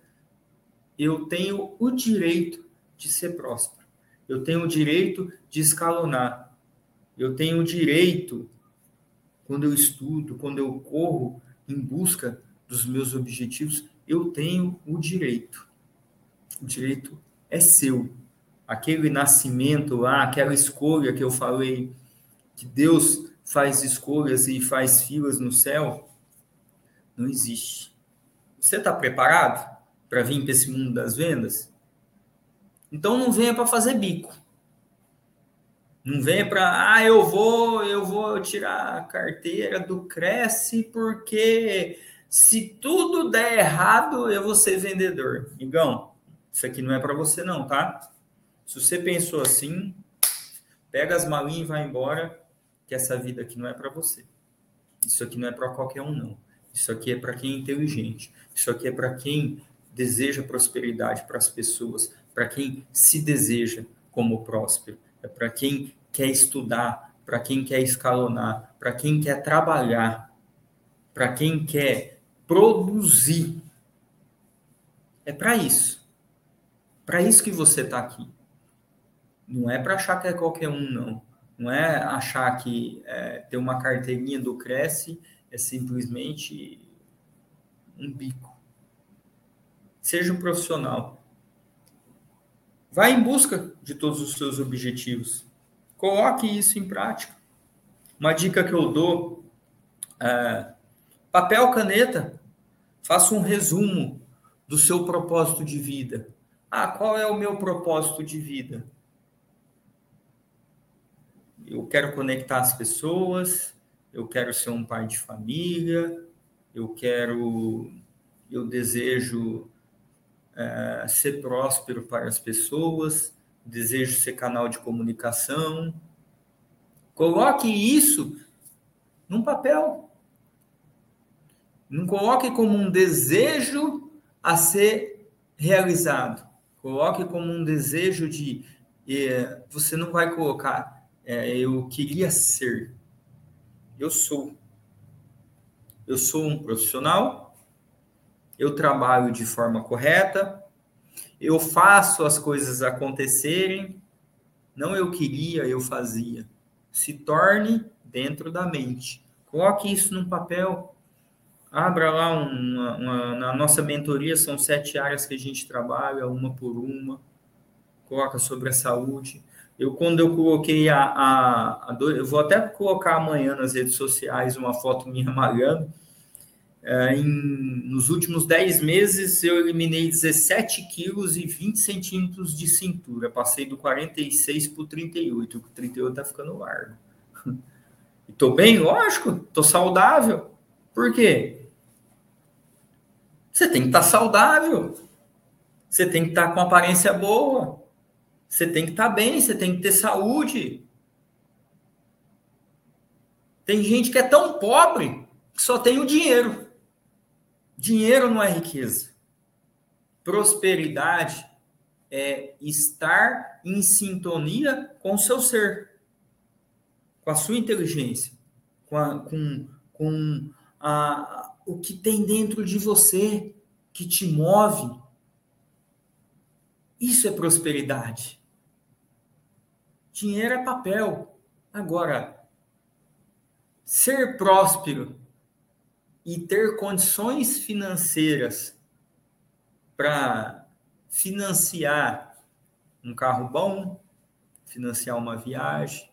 eu tenho o direito de ser próspero. Eu tenho o direito de escalonar. Eu tenho o direito, quando eu estudo, quando eu corro em busca dos meus objetivos, eu tenho o direito. O direito é seu. Aquele nascimento lá, aquela escolha que eu falei, que Deus faz escolhas e faz filas no céu, não existe. Você está preparado para vir para esse mundo das vendas? Então não venha para fazer bico. Não venha para, ah, eu vou, eu vou tirar a carteira do Cresce porque se tudo der errado, eu vou ser vendedor. Igão, isso aqui não é para você não, tá? Se você pensou assim, pega as malinhas e vai embora, que essa vida aqui não é para você. Isso aqui não é para qualquer um não. Isso aqui é para quem é inteligente. Isso aqui é para quem deseja prosperidade para as pessoas, para quem se deseja como próspero, é para quem quer estudar, para quem quer escalonar, para quem quer trabalhar, para quem quer produzir. É para isso. Para isso que você está aqui. Não é para achar que é qualquer um, não. Não é achar que é, ter uma carteirinha do Cresce é simplesmente um bico. Seja um profissional. Vá em busca de todos os seus objetivos. Coloque isso em prática. Uma dica que eu dou: é, papel, caneta. Faça um resumo do seu propósito de vida. Ah, qual é o meu propósito de vida? Eu quero conectar as pessoas, eu quero ser um pai de família, eu quero, eu desejo é, ser próspero para as pessoas, desejo ser canal de comunicação. Coloque isso num papel. Não coloque como um desejo a ser realizado. Coloque como um desejo de. Eh, você não vai colocar, eh, eu queria ser. Eu sou. Eu sou um profissional, eu trabalho de forma correta, eu faço as coisas acontecerem, não eu queria, eu fazia. Se torne dentro da mente. Coloque isso num papel. Abra lá uma, uma, na nossa mentoria, são sete áreas que a gente trabalha, uma por uma. Coloca sobre a saúde. Eu, quando eu coloquei a, a, a eu vou até colocar amanhã nas redes sociais uma foto minha malhando, é, em, nos últimos 10 meses, eu eliminei 17 quilos e 20 centímetros de cintura. Passei do 46 para o 38. O 38 está ficando largo. Estou bem? Lógico. Estou saudável. Por quê? Você tem que estar tá saudável. Você tem que estar tá com aparência boa. Você tem que estar tá bem. Você tem que ter saúde. Tem gente que é tão pobre que só tem o dinheiro. Dinheiro não é riqueza. Prosperidade é estar em sintonia com o seu ser, com a sua inteligência, com, a, com, com a, o que tem dentro de você que te move. Isso é prosperidade. Dinheiro é papel. Agora, ser próspero e ter condições financeiras para financiar um carro bom, financiar uma viagem,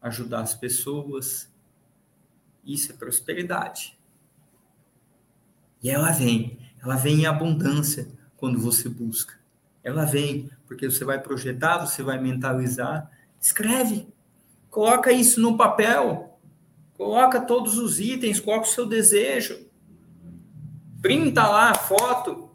ajudar as pessoas, isso é prosperidade. E ela vem, ela vem em abundância quando você busca. Ela vem porque você vai projetar, você vai mentalizar. Escreve, coloca isso no papel, coloca todos os itens, coloca o seu desejo, printa lá a foto.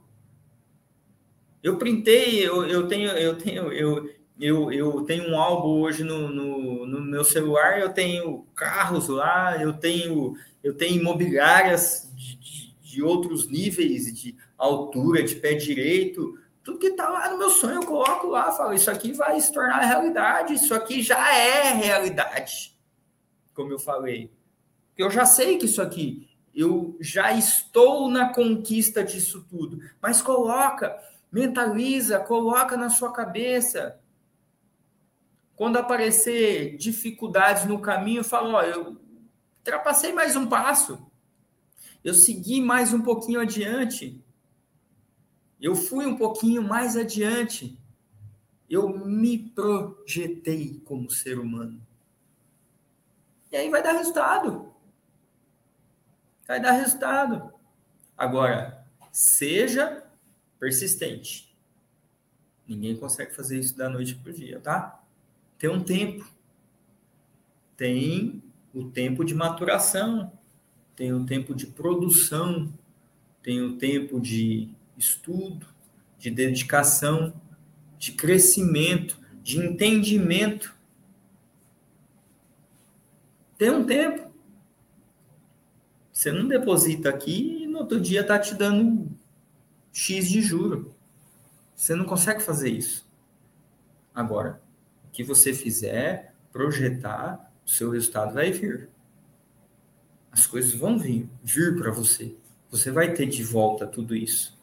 Eu printei, eu, eu tenho, eu tenho, eu, eu, eu tenho um álbum hoje no, no, no, meu celular, eu tenho carros lá, eu tenho, eu tenho imobiliárias de, de, de outros níveis de altura, de pé direito, tudo que está lá no meu sonho, eu coloco lá, falo, isso aqui vai se tornar realidade, isso aqui já é realidade, como eu falei. Eu já sei que isso aqui, eu já estou na conquista disso tudo, mas coloca, mentaliza, coloca na sua cabeça. Quando aparecer dificuldades no caminho, fala, ó, eu ultrapassei mais um passo, eu segui mais um pouquinho adiante, eu fui um pouquinho mais adiante. Eu me projetei como ser humano. E aí vai dar resultado. Vai dar resultado. Agora, seja persistente. Ninguém consegue fazer isso da noite para o dia, tá? Tem um tempo. Tem o tempo de maturação, tem o tempo de produção, tem o tempo de estudo, de dedicação, de crescimento, de entendimento. Tem um tempo. Você não deposita aqui e no outro dia está te dando X de juro. Você não consegue fazer isso. Agora, o que você fizer, projetar, o seu resultado vai vir. As coisas vão vir, vir para você. Você vai ter de volta tudo isso.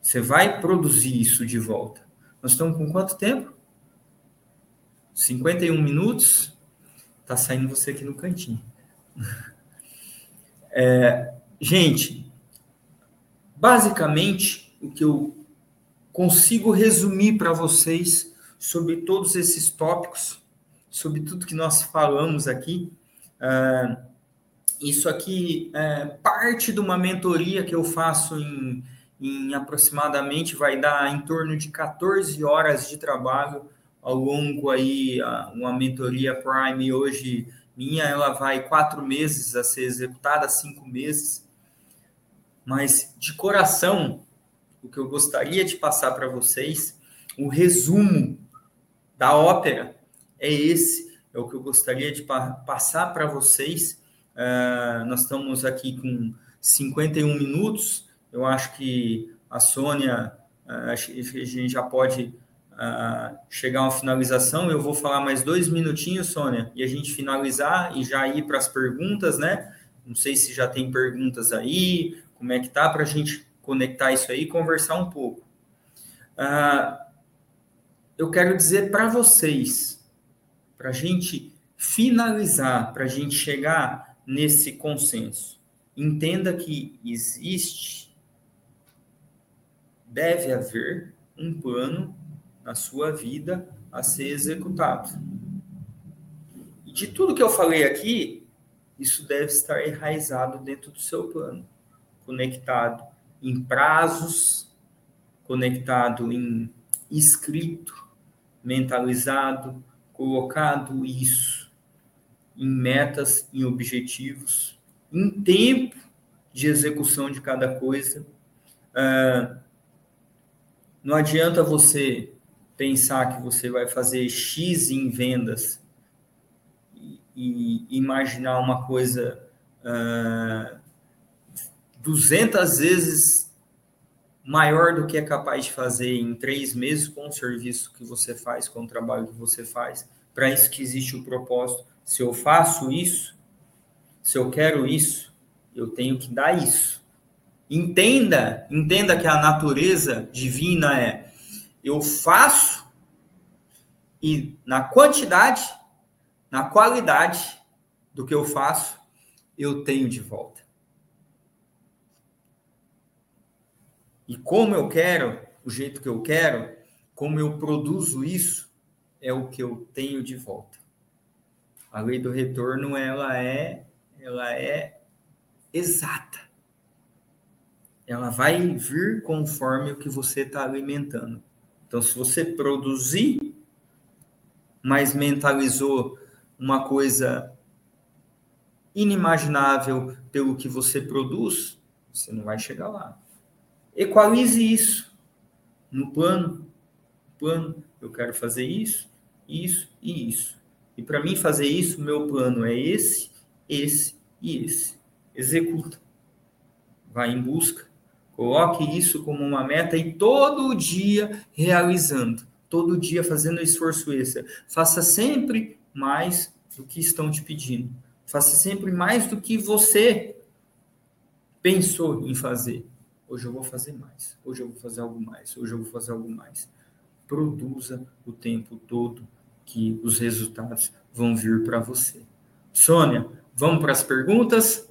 Você vai produzir isso de volta. Nós estamos com quanto tempo? 51 minutos. Tá saindo você aqui no cantinho. É, gente, basicamente, o que eu consigo resumir para vocês sobre todos esses tópicos, sobre tudo que nós falamos aqui, é, isso aqui é parte de uma mentoria que eu faço em em aproximadamente vai dar em torno de 14 horas de trabalho ao longo aí uma mentoria Prime hoje minha ela vai quatro meses a ser executada cinco meses. Mas de coração o que eu gostaria de passar para vocês o resumo da ópera é esse. É o que eu gostaria de passar para vocês. Uh, nós estamos aqui com 51 minutos. Eu acho que a Sônia, a gente já pode chegar a uma finalização. Eu vou falar mais dois minutinhos, Sônia, e a gente finalizar e já ir para as perguntas, né? Não sei se já tem perguntas aí, como é que tá para a gente conectar isso aí e conversar um pouco. eu quero dizer para vocês, para a gente finalizar, para a gente chegar nesse consenso, entenda que existe deve haver um plano na sua vida a ser executado. E de tudo que eu falei aqui, isso deve estar enraizado dentro do seu plano, conectado em prazos, conectado em escrito, mentalizado, colocado isso em metas, em objetivos, em tempo de execução de cada coisa. Uh, não adianta você pensar que você vai fazer X em vendas e, imaginar uma coisa uh, 200 vezes maior do que é capaz de fazer em três meses com o serviço que você faz, com o trabalho que você faz. Para isso que existe o propósito. Se eu faço isso, se eu quero isso, eu tenho que dar isso. Entenda, entenda que a natureza divina é eu faço e na quantidade, na qualidade do que eu faço, eu tenho de volta. E como eu quero, o jeito que eu quero, como eu produzo isso, é o que eu tenho de volta. A lei do retorno ela é ela é exata. Ela vai vir conforme o que você está alimentando. Então, se você produzir, mas mentalizou uma coisa inimaginável pelo que você produz, você não vai chegar lá. Equalize isso no plano. Plano, eu quero fazer isso, isso e isso. E para mim fazer isso, meu plano é esse, esse e esse. Executa. Vai em busca. Coloque isso como uma meta e todo dia realizando. Todo dia fazendo esforço extra. Faça sempre mais do que estão te pedindo. Faça sempre mais do que você pensou em fazer. Hoje eu vou fazer mais. Hoje eu vou fazer algo mais. Hoje eu vou fazer algo mais. Produza o tempo todo que os resultados vão vir para você. Sônia, vamos para as perguntas?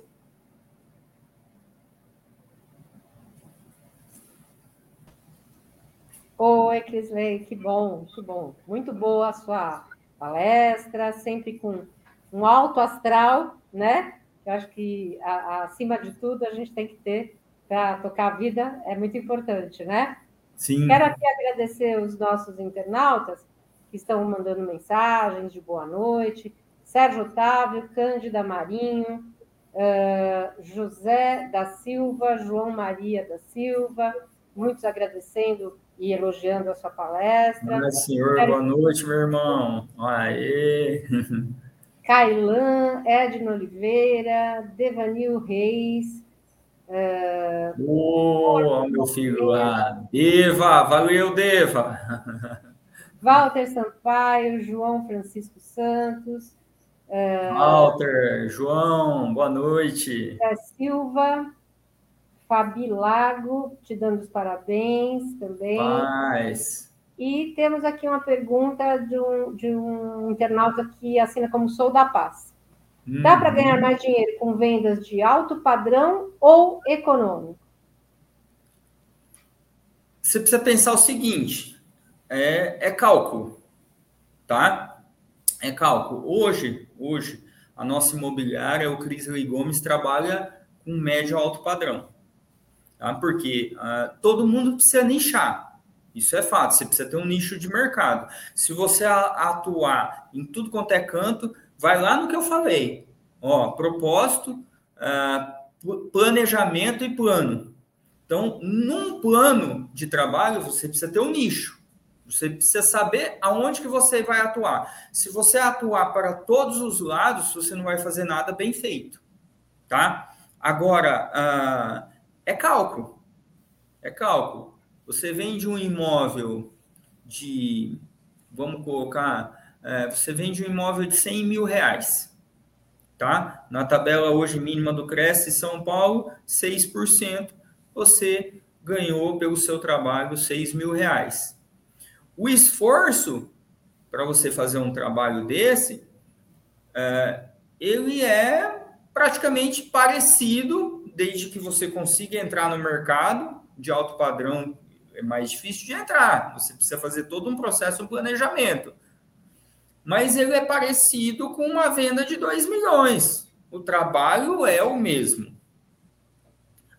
Oi, Crisley, que bom, que bom. Muito boa a sua palestra, sempre com um alto astral, né? Eu acho que, a, acima de tudo, a gente tem que ter para tocar a vida, é muito importante, né? Sim. Quero aqui agradecer os nossos internautas que estão mandando mensagens de boa noite. Sérgio Otávio, Cândida Marinho, uh, José da Silva, João Maria da Silva, muitos agradecendo e elogiando a sua palestra. Olá, senhor, Quero... boa noite, meu irmão. Aê! Cailan, Edna Oliveira, Devanil Reis. Uh, oh, meu filho lá. Deva, valeu, Deva. Walter Sampaio, João Francisco Santos. Uh, Walter, João, boa noite. Da Silva, Fabi Lago, te dando os parabéns também. Paz. E temos aqui uma pergunta de um, de um internauta que assina como Sou da Paz. Hum. Dá para ganhar mais dinheiro com vendas de alto padrão ou econômico? Você precisa pensar o seguinte: é, é cálculo, tá? É cálculo. Hoje, hoje, a nossa imobiliária, o Crisley Gomes, trabalha com médio alto padrão. Tá? Porque uh, todo mundo precisa nichar. Isso é fato, você precisa ter um nicho de mercado. Se você atuar em tudo quanto é canto, vai lá no que eu falei. Ó, propósito, uh, planejamento e plano. Então, num plano de trabalho, você precisa ter um nicho. Você precisa saber aonde que você vai atuar. Se você atuar para todos os lados, você não vai fazer nada bem feito, tá? Agora, uh, é cálculo. É cálculo. Você vende um imóvel de, vamos colocar, uh, você vende um imóvel de 100 mil reais, tá? Na tabela hoje mínima do Cresce São Paulo, 6%, você ganhou pelo seu trabalho 6 mil reais. O esforço para você fazer um trabalho desse, é, ele é praticamente parecido, desde que você consiga entrar no mercado de alto padrão, é mais difícil de entrar. Você precisa fazer todo um processo, um planejamento. Mas ele é parecido com uma venda de 2 milhões. O trabalho é o mesmo.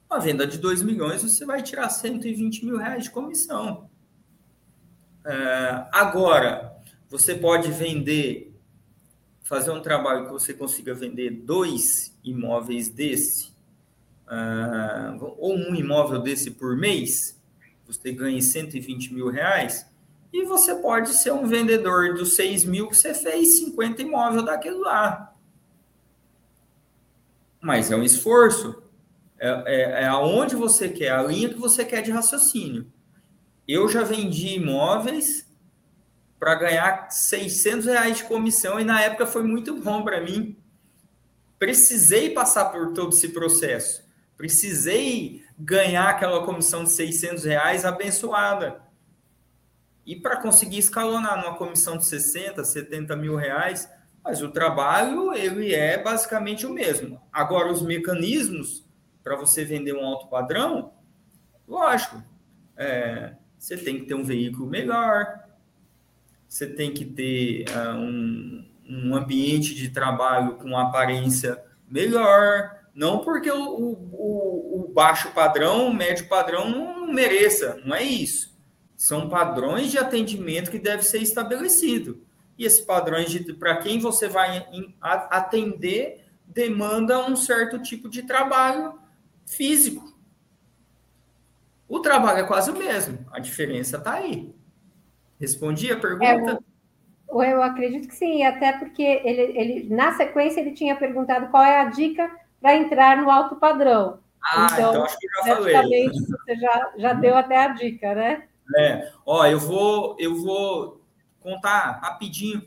Uma venda de 2 milhões, você vai tirar 120 mil reais de comissão. É, agora, você pode vender, fazer um trabalho que você consiga vender dois imóveis desse, uh, ou um imóvel desse por mês, você ganha 120 mil reais, e você pode ser um vendedor dos 6 mil que você fez 50 imóveis daquilo lá. Mas é um esforço. É, é, é aonde você quer, a linha que você quer de raciocínio. Eu já vendi imóveis para ganhar 600 reais de comissão e na época foi muito bom para mim. Precisei passar por todo esse processo. Precisei ganhar aquela comissão de 600 reais abençoada. E para conseguir escalonar numa comissão de 60, 70 mil reais, mas o trabalho ele é basicamente o mesmo. Agora, os mecanismos para você vender um alto padrão, lógico, é, você tem que ter um veículo melhor, você tem que ter uh, um, um ambiente de trabalho com aparência melhor, não porque o, o, o, baixo padrão, o médio padrão não mereça, não é isso. São padrões de atendimento que deve ser estabelecido. E esses padrões de para quem você vai atender demanda um certo tipo de trabalho físico. O trabalho é quase o mesmo, a diferença está aí. Respondi a pergunta? É, eu acredito que sim, até porque ele, ele, na sequência, ele tinha perguntado qual é a dica para entrar no alto padrão. Ah, então, então acho que eu já falei. Você já, já deu até a dica, né? É, ó, eu vou, eu vou contar rapidinho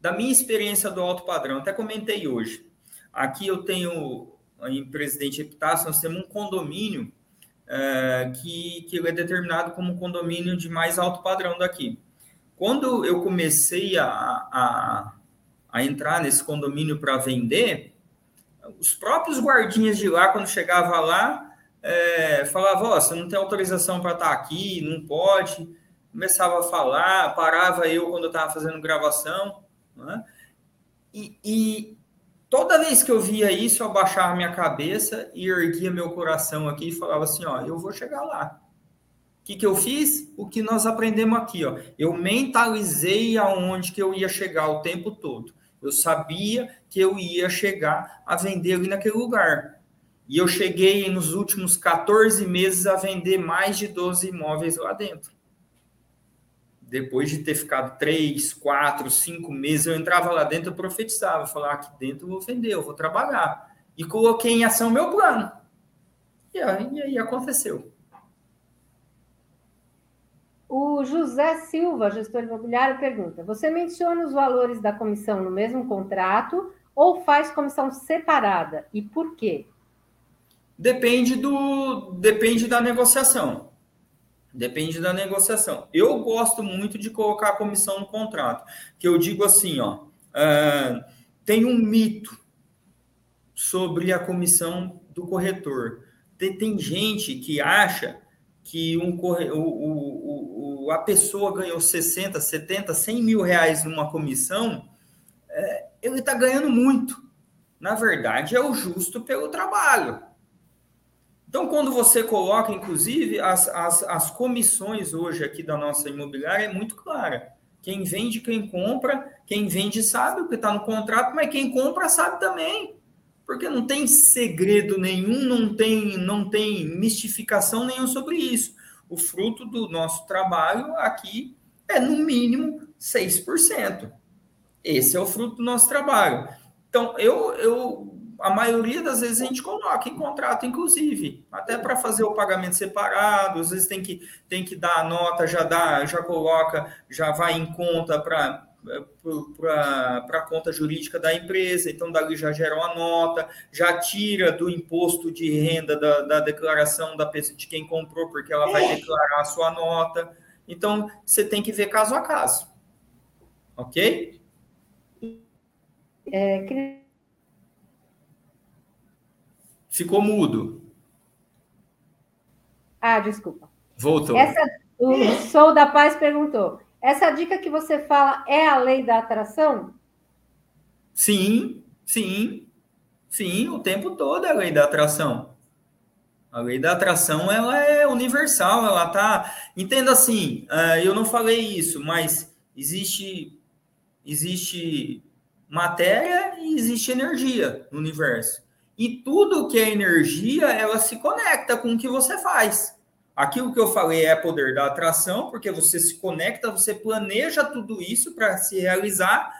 da minha experiência do alto padrão. Até comentei hoje. Aqui eu tenho, em Presidente Epitácio, nós temos um condomínio é, que, que é determinado como condomínio de mais alto padrão daqui. Quando eu comecei a, a, a entrar nesse condomínio para vender, os próprios guardinhas de lá, quando chegava lá, é, falava, oh, você não tem autorização para estar tá aqui, não pode. Começava a falar, parava eu quando eu estava fazendo gravação. Né? E, e, toda vez que eu via isso, eu abaixava minha cabeça e erguia meu coração aqui e falava assim, ó, eu vou chegar lá. O que, que eu fiz? O que nós aprendemos aqui, ó. Eu mentalizei aonde que eu ia chegar o tempo todo. Eu sabia que eu ia chegar a vender ali naquele lugar. E eu cheguei nos últimos 14 meses a vender mais de 12 imóveis lá dentro. Depois de ter ficado 3, 4, 5 meses, eu entrava lá dentro e profetizava. Falava, aqui dentro eu vou vender, eu vou trabalhar. E coloquei em ação meu plano. E aí, e aí aconteceu. O José Silva, gestor imobiliário, pergunta: Você menciona os valores da comissão no mesmo contrato ou faz comissão separada? E por quê? Depende do depende da negociação. Depende da negociação. Eu gosto muito de colocar a comissão no contrato, que eu digo assim, ó, uh, tem um mito sobre a comissão do corretor. Tem, tem gente que acha que um corre, o, o, a pessoa ganhou 60, 70, 100 mil reais numa comissão, é, ele está ganhando muito. Na verdade, é o justo pelo trabalho. Então, quando você coloca, inclusive, as, as, as comissões hoje aqui da nossa imobiliária é muito clara. Quem vende, quem compra, quem vende sabe o que está no contrato, mas quem compra sabe também porque não tem segredo nenhum, não tem, não tem mistificação nenhuma sobre isso. O fruto do nosso trabalho aqui é, no mínimo, 6%. Esse é o fruto do nosso trabalho. Então, eu, eu a maioria das vezes a gente coloca em contrato, inclusive, até para fazer o pagamento separado, às vezes tem que, tem que dar a nota, já dá, já coloca, já vai em conta para para a conta jurídica da empresa, então dali já gera uma nota, já tira do imposto de renda da, da declaração da pessoa, de quem comprou, porque ela vai declarar a sua nota. Então, você tem que ver caso a caso. Ok? É, Ficou mudo. Ah, desculpa. Voltou. Essa, o Sou da Paz perguntou: essa dica que você fala é a lei da atração? Sim, sim, sim, o tempo todo é a lei da atração. A lei da atração ela é universal, ela tá. Entenda assim, uh, eu não falei isso, mas existe existe matéria e existe energia no universo. E tudo que é energia, ela se conecta com o que você faz. Aquilo que eu falei é poder da atração, porque você se conecta, você planeja tudo isso para se realizar.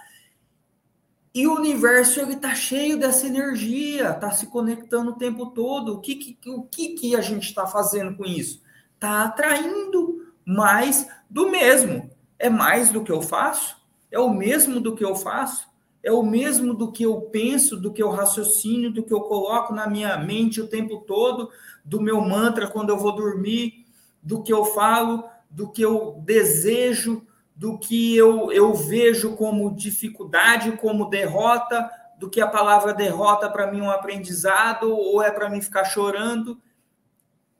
E o universo ele está cheio dessa energia, está se conectando o tempo todo. O que, que, o que, que a gente está fazendo com isso? Está atraindo mais do mesmo. É mais do que eu faço? É o mesmo do que eu faço? É o mesmo do que eu penso, do que eu raciocínio, do que eu coloco na minha mente o tempo todo? do meu mantra quando eu vou dormir, do que eu falo, do que eu desejo, do que eu, eu vejo como dificuldade, como derrota, do que a palavra derrota para mim um aprendizado ou é para mim ficar chorando.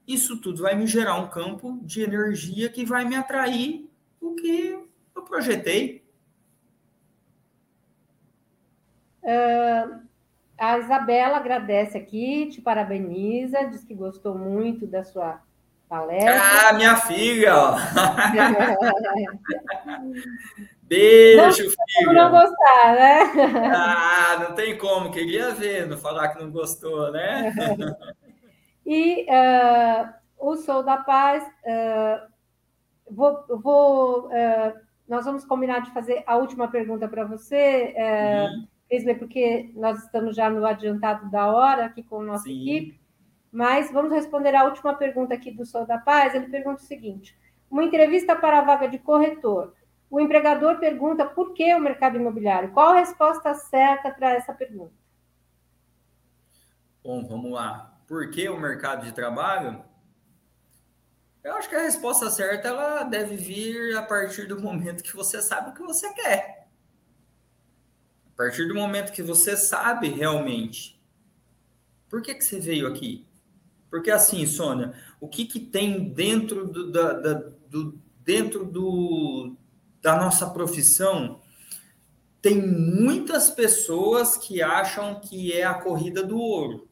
Isso tudo vai me gerar um campo de energia que vai me atrair o que eu projetei. Uh, a Isabela agradece aqui, te parabeniza, diz que gostou muito da sua palestra. Ah, minha filha! Beijo, não, filha! Não gostar, né? Ah, não tem como, queria ver, não falar que não gostou, né? e uh, o Sou da Paz, uh, vou, vou uh, nós vamos combinar de fazer a última pergunta para você, uhum. Porque nós estamos já no adiantado da hora aqui com a nossa Sim. equipe. Mas vamos responder a última pergunta aqui do Sol da Paz. Ele pergunta o seguinte: uma entrevista para a vaga de corretor. O empregador pergunta por que o mercado imobiliário. Qual a resposta certa para essa pergunta? Bom, vamos lá. Por que o mercado de trabalho? Eu acho que a resposta certa ela deve vir a partir do momento que você sabe o que você quer. A partir do momento que você sabe realmente por que, que você veio aqui? Porque assim, Sônia, o que, que tem dentro do, da, da, do, dentro do, da nossa profissão? Tem muitas pessoas que acham que é a corrida do ouro.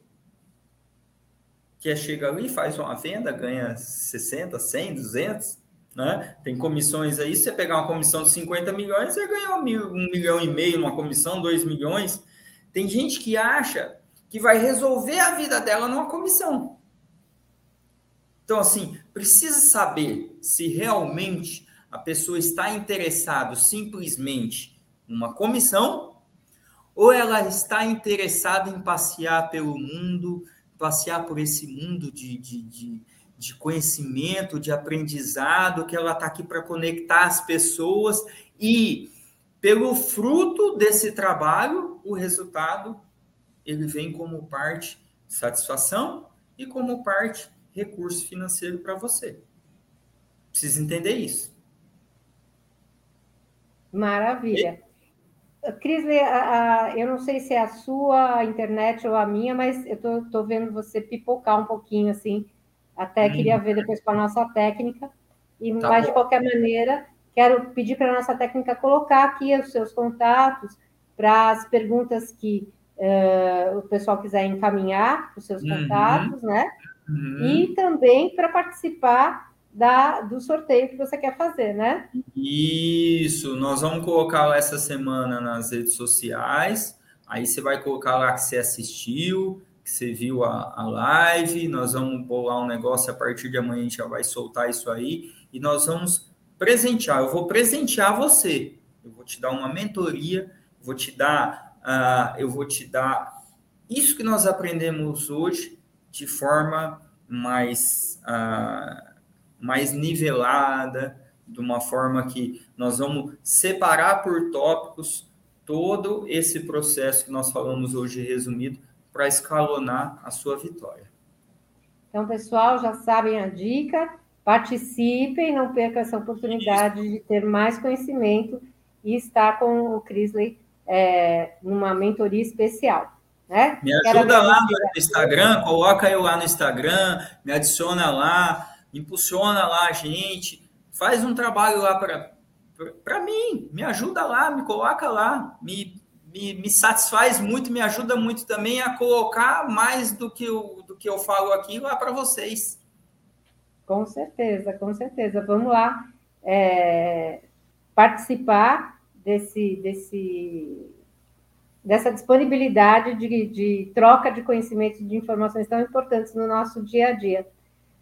Que é chega ali, faz uma venda, ganha 60, 100, 200, né? Tem comissões aí, se você pegar uma comissão de 50 milhões, você ganha um, um milhão e meio numa comissão, 2 milhões. Tem gente que acha que vai resolver a vida dela numa comissão. Então, assim, precisa saber se realmente a pessoa está interessada simplesmente numa comissão ou ela está interessada em passear pelo mundo, passear por esse mundo de, de, de, de conhecimento, de aprendizado, que ela está aqui para conectar as pessoas e, pelo fruto desse trabalho, o resultado ele vem como parte satisfação e como parte recurso financeiro para você. Precisa entender isso. Maravilha. E... Cris, eu não sei se é a sua internet ou a minha, mas eu tô vendo você pipocar um pouquinho assim. Até hum. queria ver depois com a nossa técnica. E, tá mas, bom. de qualquer maneira, quero pedir para a nossa técnica colocar aqui os seus contatos para as perguntas que uh, o pessoal quiser encaminhar, os seus uhum. contatos, né? Uhum. E também para participar da, do sorteio que você quer fazer, né? Isso, nós vamos colocar essa semana nas redes sociais. Aí você vai colocar lá que você assistiu, que você viu a, a live. Nós vamos bolar um negócio a partir de amanhã, a gente já vai soltar isso aí. E nós vamos presentear. Eu vou presentear você. Eu vou te dar uma mentoria, vou te dar, uh, eu vou te dar isso que nós aprendemos hoje de forma mais, uh, mais nivelada, de uma forma que nós vamos separar por tópicos todo esse processo que nós falamos hoje resumido para escalonar a sua vitória. Então, pessoal, já sabem a dica, participem, não percam essa oportunidade Isso. de ter mais conhecimento e estar com o Crisley é, numa mentoria especial. Né? Me ajuda lá no Instagram, coloca eu lá no Instagram, me adiciona lá, impulsiona lá a gente, faz um trabalho lá para mim, me ajuda lá, me coloca lá, me, me, me, satisfaz muito, me ajuda muito também a colocar mais do que eu, do que eu falo aqui lá para vocês. Com certeza, com certeza. Vamos lá é, participar desse, desse dessa disponibilidade de, de troca de conhecimentos de informações tão importantes no nosso dia a dia.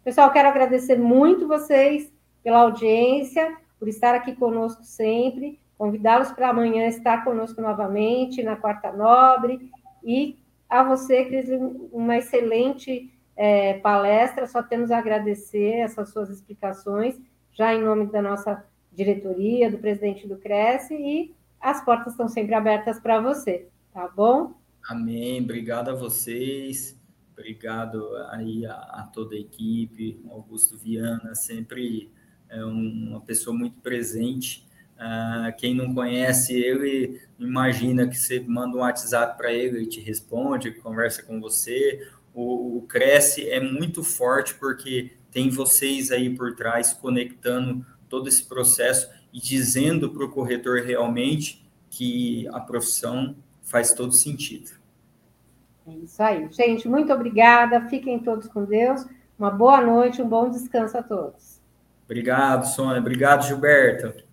Pessoal, quero agradecer muito vocês pela audiência, por estar aqui conosco sempre, convidá-los para amanhã estar conosco novamente na Quarta Nobre e a você, Cris, uma excelente é, palestra, só temos a agradecer essas suas explicações, já em nome da nossa diretoria, do presidente do Cresce, e as portas estão sempre abertas para você, tá bom? Amém. Obrigado a vocês. Obrigado aí a, a toda a equipe, Augusto Viana, sempre é uma pessoa muito presente. Uh, quem não conhece ele, imagina que você manda um WhatsApp para ele, ele te responde, conversa com você. O, o Cresce é muito forte porque tem vocês aí por trás conectando todo esse processo e dizendo para o corretor realmente que a profissão faz todo sentido. É isso aí. Gente, muito obrigada. Fiquem todos com Deus. Uma boa noite, um bom descanso a todos. Obrigado, Sônia. Obrigado, Gilberto.